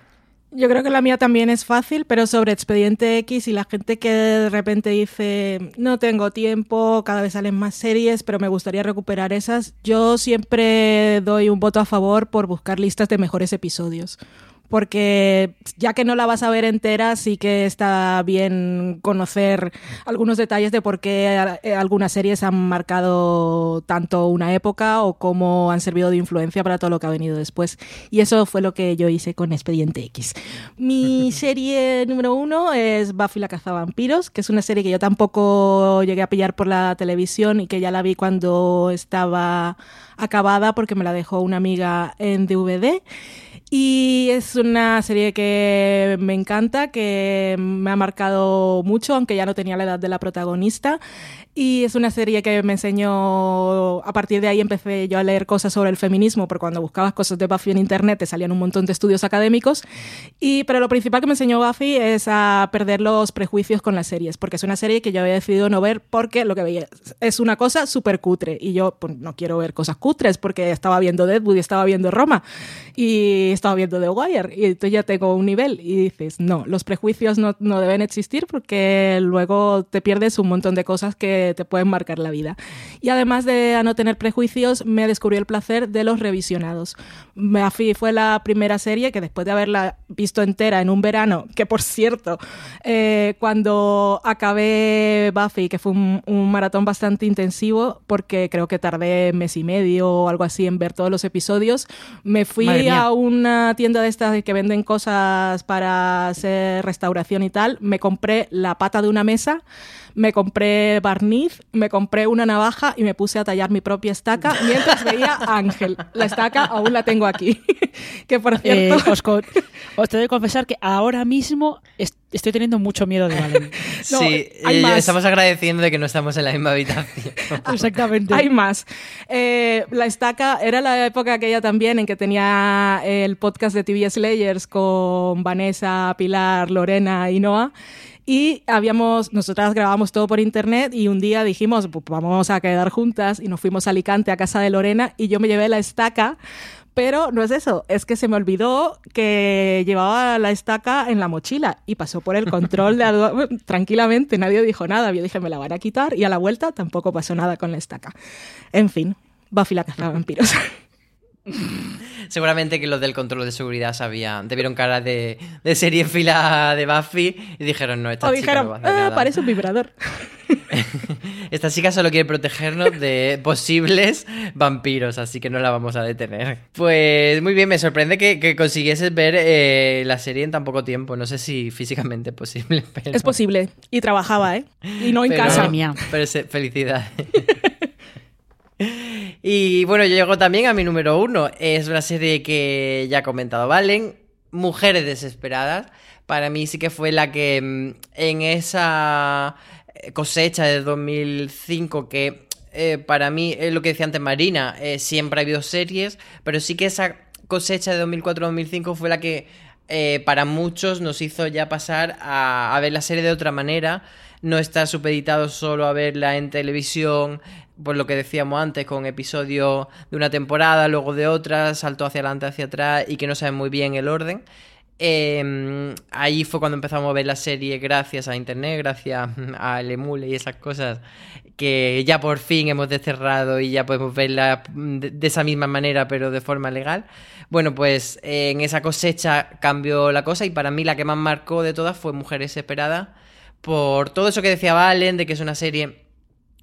Yo creo que la mía también es fácil, pero sobre Expediente X y la gente que de repente dice, no tengo tiempo, cada vez salen más series, pero me gustaría recuperar esas, yo siempre doy un voto a favor por buscar listas de mejores episodios porque ya que no la vas a ver entera, sí que está bien conocer algunos detalles de por qué eh, algunas series han marcado tanto una época o cómo han servido de influencia para todo lo que ha venido después. Y eso fue lo que yo hice con Expediente X. Mi serie número uno es Buffy la cazavampiros, que es una serie que yo tampoco llegué a pillar por la televisión y que ya la vi cuando estaba acabada porque me la dejó una amiga en DVD. Y es una serie que me encanta, que me ha marcado mucho, aunque ya no tenía la edad de la protagonista. Y es una serie que me enseñó, a partir de ahí empecé yo a leer cosas sobre el feminismo, porque cuando buscabas cosas de Buffy en internet te salían un montón de estudios académicos. Y, pero lo principal que me enseñó Buffy es a perder los prejuicios con las series, porque es una serie que yo había decidido no ver porque lo que veía es una cosa súper cutre. Y yo pues, no quiero ver cosas cutres porque estaba viendo Deadwood y estaba viendo Roma y estaba viendo The Wire. Y entonces ya tengo un nivel y dices, no, los prejuicios no, no deben existir porque luego te pierdes un montón de cosas que te pueden marcar la vida. Y además de no tener prejuicios, me descubrió el placer de los revisionados. Buffy fue la primera serie que después de haberla visto entera en un verano, que por cierto, eh, cuando acabé Buffy, que fue un, maratón bastante intensivo, porque creo que tardé mes y medio o algo así en ver todos los episodios, me fui a una tienda de estas que venden cosas para hacer restauración y tal, me compré la pata de una mesa, me compré barniz, me compré una navaja y me puse a tallar mi propia estaca mientras veía a Ángel. La estaca aún la tengo aquí. que por cierto. Eh, os, os tengo que confesar que ahora mismo estoy teniendo mucho miedo de Valen. sí, hay más. estamos agradeciendo de que no estamos en la misma habitación. Exactamente. Hay más. Eh, la estaca era la época aquella también en que tenía el podcast de TV Slayers con Vanessa, Pilar, Lorena y Noah. Y habíamos, nosotras grabamos todo por internet y un día dijimos, pues vamos a quedar juntas y nos fuimos a Alicante a casa de Lorena y yo me llevé la estaca pero no es eso, es que se me olvidó que llevaba la estaca en la mochila y pasó por el control de algo tranquilamente, nadie dijo nada. Yo dije, me la van a quitar y a la vuelta tampoco pasó nada con la estaca. En fin, Buffy la caza vampiros. Seguramente que los del control de seguridad sabían, te vieron cara de, de serie en fila de Buffy y dijeron, no, esta chica no va a hacer ah, parece un vibrador. esta chica solo quiere protegernos de posibles vampiros, así que no la vamos a detener. Pues muy bien, me sorprende que, consiguieses ver eh, la serie en tan poco tiempo. No sé si físicamente es posible, Es posible. Y trabajaba, ¿eh? Y no en casa. mía. Pero felicidad. Y bueno, yo llego también a mi número uno. Es una serie que ya ha comentado Valen, Mujeres Desesperadas. Para mí sí que fue la que mm, en esa eh, cosecha de 2005 que eh, para mí es lo que decía antes Marina, eh, siempre ha habido series, pero sí que esa cosecha de 2004-2005 fue la que para muchos nos hizo ya pasar a, a, ver la serie de otra manera, no estar supeditado solo a verla en televisión, por lo que decíamos antes, con episodios de una temporada, luego de otra, salto hacia adelante, hacia atrás y que no saben muy bien el orden. Eh, ahí fue cuando empezamos a ver la serie gracias a internet, gracias al emule y esas cosas que ya por fin hemos desterrado y ya podemos verla de, de esa misma manera pero de forma legal. Bueno, pues eh, en esa cosecha cambió la cosa y para mí la que más marcó de todas fue Mujeres Esperadas por todo eso que decía Valen, de que es una serie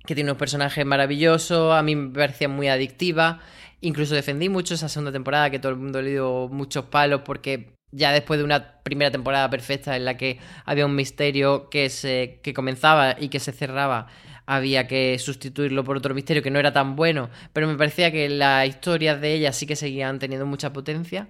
que tiene unos personajes maravillosos, a mí me parecía muy adictiva, incluso defendí mucho esa segunda temporada que todo el mundo le dio muchos palos porque ya después de una primera temporada perfecta en la que había un misterio que se que comenzaba y que se cerraba había que sustituirlo por otro misterio que no era tan bueno, pero me parecía que las historias de ella sí que seguían teniendo mucha potencia.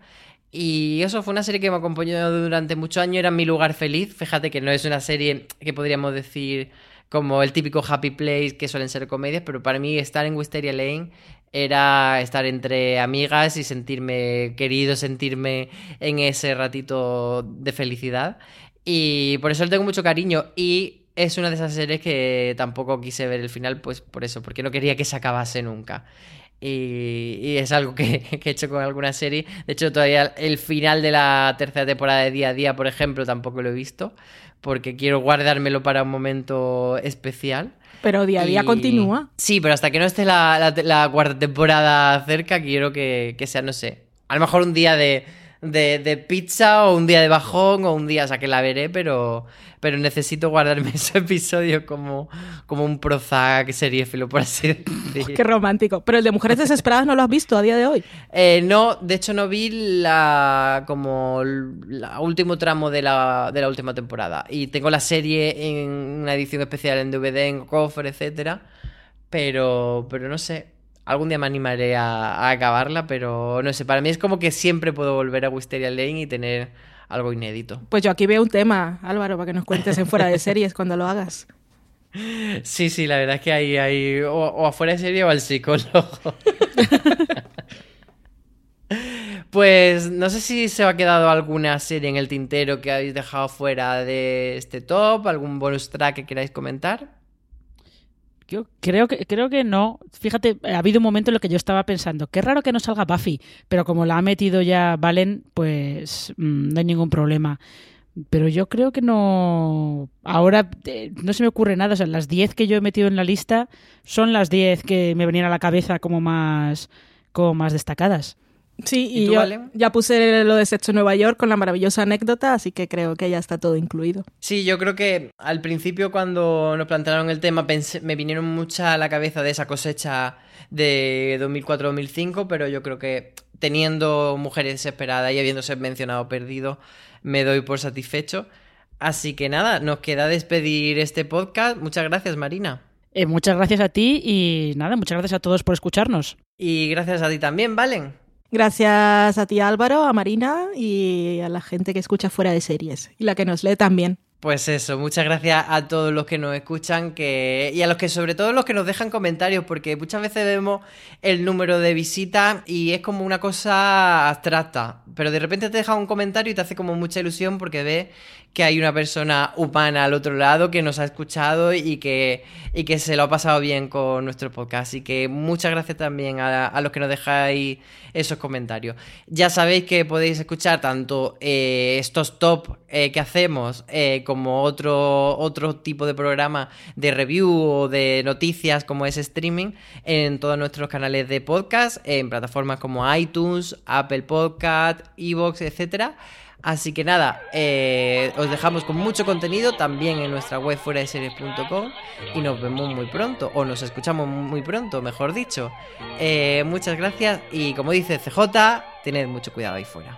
Y eso fue una serie que me acompañó durante muchos años, era mi lugar feliz. Fíjate que no es una serie que podríamos decir como el típico happy place que suelen ser comedias, pero para mí estar en Wisteria Lane era estar entre amigas y sentirme querido, sentirme en ese ratito de felicidad. Y por eso le tengo mucho cariño. Y es una de esas series que tampoco quise ver el final, pues por eso, porque no quería que se acabase nunca. Y, y es algo que, que, he hecho con alguna serie. De hecho, todavía el final de la tercera temporada de Día a Día, por ejemplo, tampoco lo he visto, porque quiero guardármelo para un momento especial. Pero día a día Y- continúa. Sí, pero hasta que no esté la, la- la cuarta temporada cerca, quiero que, que sea, no sé, a lo mejor un día de, de, de pizza o un día de bajón o un día, o sea, que la veré, pero, pero necesito guardarme ese episodio como, como un Prozac seriéfilo, por así decir. Qué romántico. Pero el de Mujeres Desesperadas no lo has visto a día de hoy. Eh, no, de hecho no vi la como el último tramo de la, de la última temporada. Y tengo la serie en una edición especial en DVD, en cofre, etcétera. Pero, pero no sé. Algún día me animaré a, a acabarla, pero no sé. Para mí es como que siempre puedo volver a Wisteria Lane y tener algo inédito. Pues yo aquí veo un tema, Álvaro, para que nos cuentes en fuera de series cuando lo hagas. Sí, sí, la verdad es que hay, hay o, o afuera de serie o al psicólogo. Pues no sé si se ha quedado alguna serie en el tintero que habéis dejado fuera de este top, algún bonus track que queráis comentar. Yo creo que, creo que no. Fíjate, ha habido un momento en el que yo estaba pensando, qué raro que no salga Buffy, pero como la ha metido ya Valen, pues mm, no hay ningún problema. Pero yo creo que no. Ahora eh, no se me ocurre nada. O sea, las 10 que yo he metido en la lista son las 10 que me venían a la cabeza como más, como más destacadas. Sí, ¿Y y, tú, yo ya puse lo de Sexo en Nueva York con la maravillosa anécdota, así que creo que ya está todo incluido. Sí, yo creo que al principio cuando nos plantearon el tema pensé- me vinieron muchas a la cabeza de esa cosecha de 2004-2005, pero yo creo que teniendo Mujeres Desesperadas y habiéndose mencionado Perdido, me doy por satisfecho. Así que nada, nos queda despedir este podcast. Muchas gracias, Marina. Eh, muchas gracias a ti y nada, muchas gracias a todos por escucharnos. Y gracias a ti también, Valen. Gracias a ti Álvaro, a Marina y a la gente que escucha fuera de series y la que nos lee también. Pues eso, muchas gracias a todos los que nos escuchan que y a los que sobre todo los que nos dejan comentarios porque muchas veces vemos el número de visitas y es como una cosa abstracta, pero de repente te deja un comentario y te hace como mucha ilusión porque ves que hay una persona humana al otro lado que nos ha escuchado y que, y que se lo ha pasado bien con nuestro podcast. Así que muchas gracias también a, los que nos dejáis esos comentarios. Ya sabéis que podéis escuchar tanto eh, estos top eh, que hacemos eh, como otro, otro tipo de programa de review o de noticias como es streaming en todos nuestros canales de podcast, en plataformas como iTunes, Apple Podcast, Evox, etcétera. Así que nada, eh, os dejamos con mucho contenido también en nuestra web fuera de series.com y nos vemos muy pronto, o nos escuchamos muy pronto, mejor dicho. Eh, muchas gracias y como dice CJ, tened mucho cuidado ahí fuera.